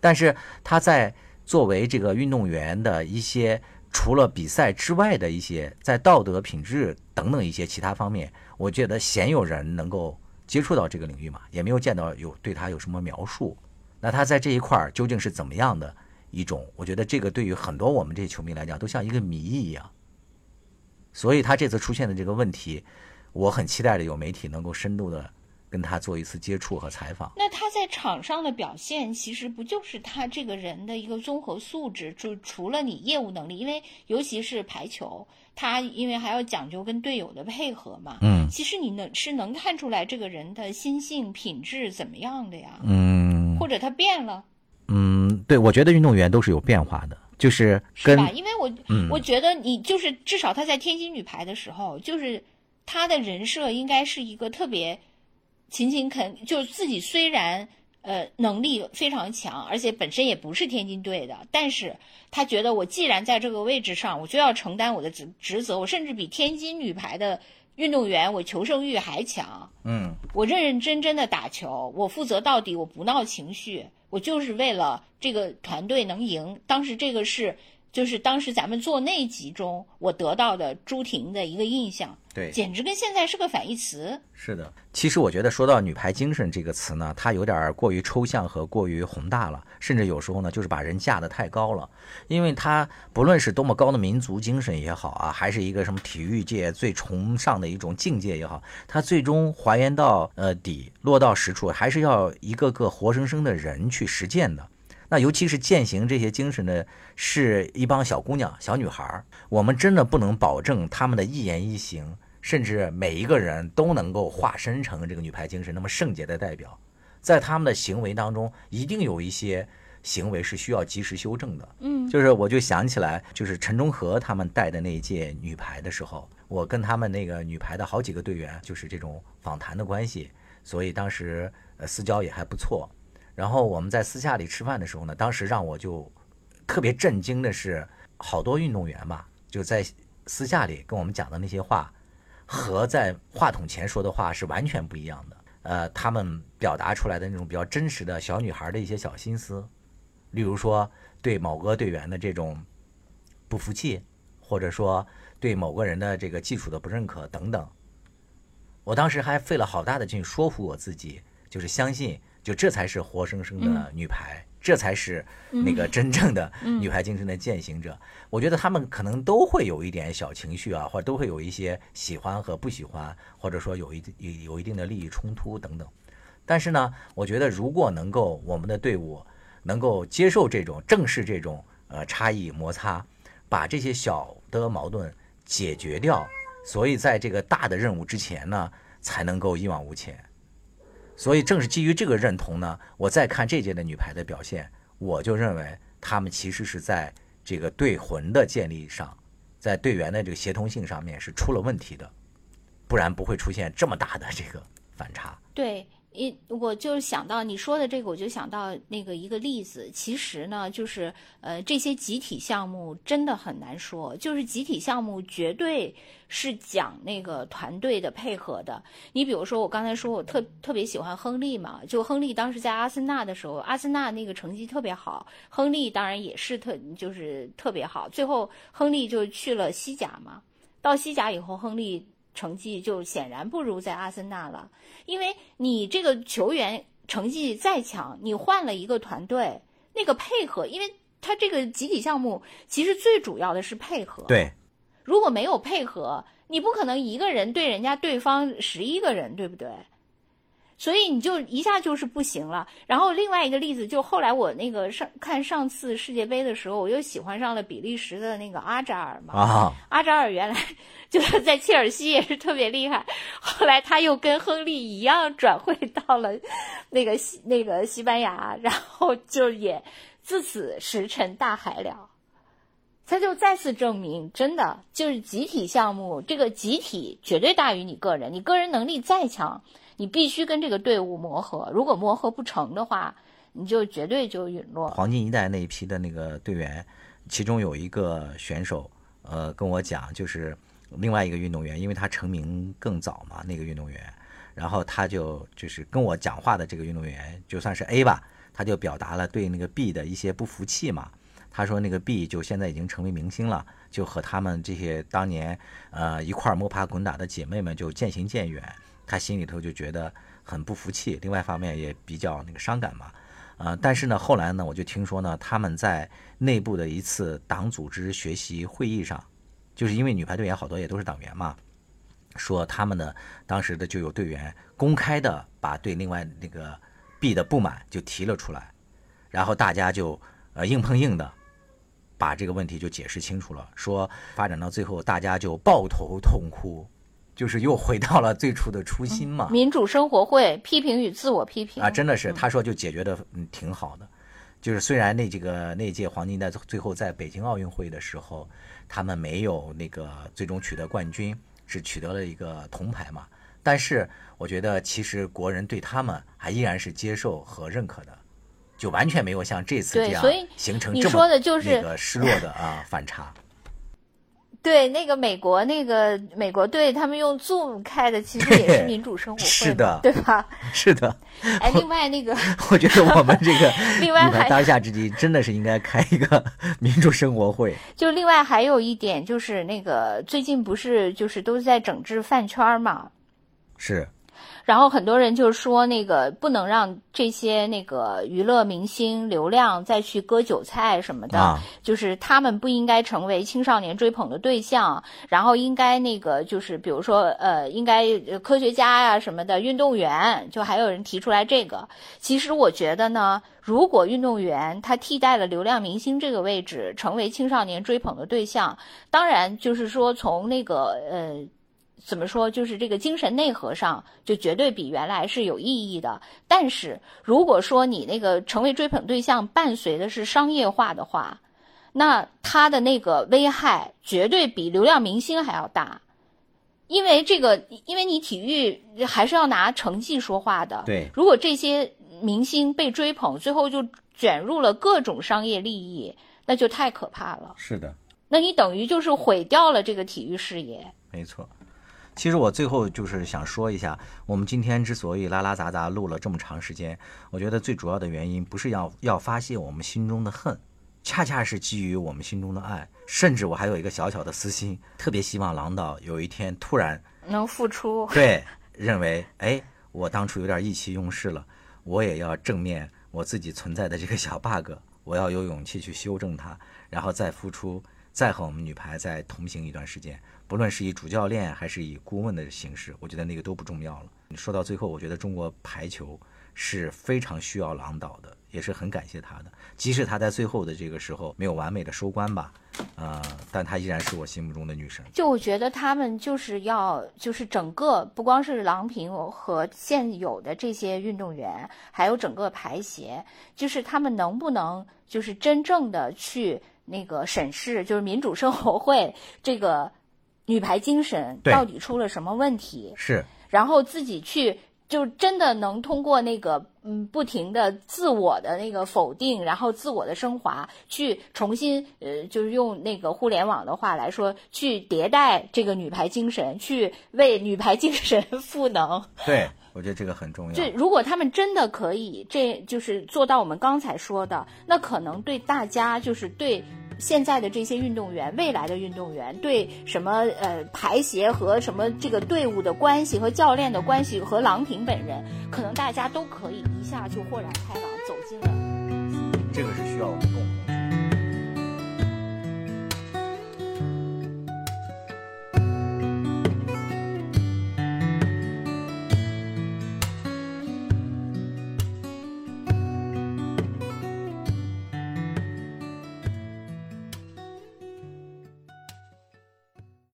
但是他在作为这个运动员的一些除了比赛之外的一些在道德品质等等一些其他方面，我觉得鲜有人能够。接触到这个领域嘛，也没有见到有对他有什么描述。那他在这一块儿究竟是怎么样的一种？我觉得这个对于很多我们这些球迷来讲，都像一个谜一样。所以他这次出现的这个问题，我很期待着有媒体能够深度的。跟他做一次接触和采访，那他在场上的表现，其实不就是他这个人的一个综合素质？就除了你业务能力，因为尤其是排球，他因为还要讲究跟队友的配合嘛。嗯，其实你能是能看出来这个人的心性品质怎么样的呀？嗯，或者他变了？嗯，对，我觉得运动员都是有变化的，就是是吧？因为我我觉得你就是至少他在天津女排的时候，就是他的人设应该是一个特别。勤勤恳，就是自己虽然呃能力非常强，而且本身也不是天津队的，但是他觉得我既然在这个位置上，我就要承担我的职职责，我甚至比天津女排的运动员我求胜欲还强。嗯，我认认真真的打球，我负责到底，我不闹情绪，我就是为了这个团队能赢。当时这个是。就是当时咱们做那集中，我得到的朱婷的一个印象，对，简直跟现在是个反义词。是的，其实我觉得说到“女排精神”这个词呢，它有点过于抽象和过于宏大了，甚至有时候呢，就是把人架得太高了。因为它不论是多么高的民族精神也好啊，还是一个什么体育界最崇尚的一种境界也好，它最终还原到呃底，落到实处，还是要一个个活生生的人去实践的。那尤其是践行这些精神的，是一帮小姑娘、小女孩儿。我们真的不能保证她们的一言一行，甚至每一个人都能够化身成这个女排精神那么圣洁的代表。在他们的行为当中，一定有一些行为是需要及时修正的。嗯，就是我就想起来，就是陈忠和他们带的那一届女排的时候，我跟他们那个女排的好几个队员就是这种访谈的关系，所以当时呃私交也还不错。然后我们在私下里吃饭的时候呢，当时让我就特别震惊的是，好多运动员吧，就在私下里跟我们讲的那些话，和在话筒前说的话是完全不一样的。呃，他们表达出来的那种比较真实的小女孩的一些小心思，例如说对某个队员的这种不服气，或者说对某个人的这个技术的不认可等等。我当时还费了好大的劲说服我自己，就是相信。就这才是活生生的女排，这才是那个真正的女排精神的践行者。我觉得他们可能都会有一点小情绪啊，或者都会有一些喜欢和不喜欢，或者说有一有有一定的利益冲突等等。但是呢，我觉得如果能够我们的队伍能够接受这种正视这种呃差异摩擦，把这些小的矛盾解决掉，所以在这个大的任务之前呢，才能够一往无前。所以正是基于这个认同呢，我再看这届的女排的表现，我就认为她们其实是在这个队魂的建立上，在队员的这个协同性上面是出了问题的，不然不会出现这么大的这个反差。对。一，我就想到你说的这个，我就想到那个一个例子。其实呢，就是呃，这些集体项目真的很难说。就是集体项目绝对是讲那个团队的配合的。你比如说，我刚才说我特特别喜欢亨利嘛，就亨利当时在阿森纳的时候，阿森纳那个成绩特别好，亨利当然也是特就是特别好。最后亨利就去了西甲嘛，到西甲以后，亨利。成绩就显然不如在阿森纳了，因为你这个球员成绩再强，你换了一个团队，那个配合，因为他这个集体项目其实最主要的是配合。对，如果没有配合，你不可能一个人对人家对方十一个人，对不对？所以你就一下就是不行了。然后另外一个例子，就后来我那个上看上次世界杯的时候，我又喜欢上了比利时的那个阿扎尔嘛。啊，阿扎尔原来就是在切尔西也是特别厉害，后来他又跟亨利一样转会到了那个西那个西班牙，然后就也自此石沉大海了。他就再次证明，真的就是集体项目，这个集体绝对大于你个人。你个人能力再强，你必须跟这个队伍磨合。如果磨合不成的话，你就绝对就陨落。黄金一代那一批的那个队员，其中有一个选手，呃，跟我讲，就是另外一个运动员，因为他成名更早嘛，那个运动员，然后他就就是跟我讲话的这个运动员，就算是 A 吧，他就表达了对那个 B 的一些不服气嘛。他说那个 B 就现在已经成为明星了，就和他们这些当年呃一块摸爬滚打的姐妹们就渐行渐远，他心里头就觉得很不服气，另外一方面也比较那个伤感嘛，呃，但是呢后来呢我就听说呢他们在内部的一次党组织学习会议上，就是因为女排队员好多也都是党员嘛，说他们的当时的就有队员公开的把对另外那个 B 的不满就提了出来，然后大家就呃硬碰硬的。把这个问题就解释清楚了，说发展到最后，大家就抱头痛哭，就是又回到了最初的初心嘛。民主生活会批评与自我批评啊，真的是他说就解决的嗯挺好的，就是虽然那几个那届黄金在最后在北京奥运会的时候，他们没有那个最终取得冠军，是取得了一个铜牌嘛，但是我觉得其实国人对他们还依然是接受和认可的。就完全没有像这次这样形成这么那个失落的啊反差。对，那个美国那个美国队，他们用 Zoom 开的，其实也是民主生活会，是的，对吧？是的。哎，另外那个，我觉得我们这个 另外还当下之际，真的是应该开一个民主生活会。就另外还有一点，就是那个最近不是就是都在整治饭圈嘛？是。然后很多人就说，那个不能让这些那个娱乐明星流量再去割韭菜什么的，就是他们不应该成为青少年追捧的对象。然后应该那个就是比如说呃，应该科学家呀什么的运动员，就还有人提出来这个。其实我觉得呢，如果运动员他替代了流量明星这个位置，成为青少年追捧的对象，当然就是说从那个呃。怎么说？就是这个精神内核上，就绝对比原来是有意义的。但是，如果说你那个成为追捧对象伴随的是商业化的话，那它的那个危害绝对比流量明星还要大。因为这个，因为你体育还是要拿成绩说话的。对。如果这些明星被追捧，最后就卷入了各种商业利益，那就太可怕了。是的。那你等于就是毁掉了这个体育事业。没错。其实我最后就是想说一下，我们今天之所以拉拉杂杂录了这么长时间，我觉得最主要的原因不是要要发泄我们心中的恨，恰恰是基于我们心中的爱。甚至我还有一个小小的私心，特别希望郎导有一天突然能复出。对，认为哎，我当初有点意气用事了，我也要正面我自己存在的这个小 bug，我要有勇气去修正它，然后再复出，再和我们女排再同行一段时间。不论是以主教练还是以顾问的形式，我觉得那个都不重要了。你说到最后，我觉得中国排球是非常需要郎导的，也是很感谢他的。即使他在最后的这个时候没有完美的收官吧，呃，但他依然是我心目中的女神。就我觉得他们就是要，就是整个不光是郎平和现有的这些运动员，还有整个排协，就是他们能不能就是真正的去那个审视，就是民主生活会这个。女排精神到底出了什么问题？是，然后自己去，就真的能通过那个嗯，不停的自我的那个否定，然后自我的升华，去重新呃，就是用那个互联网的话来说，去迭代这个女排精神，去为女排精神赋能。对，我觉得这个很重要。就如果他们真的可以，这就是做到我们刚才说的，那可能对大家就是对。现在的这些运动员，未来的运动员，对什么呃排协和什么这个队伍的关系和教练的关系和郎平本人，可能大家都可以一下就豁然开朗，走进了。这个是需要我们。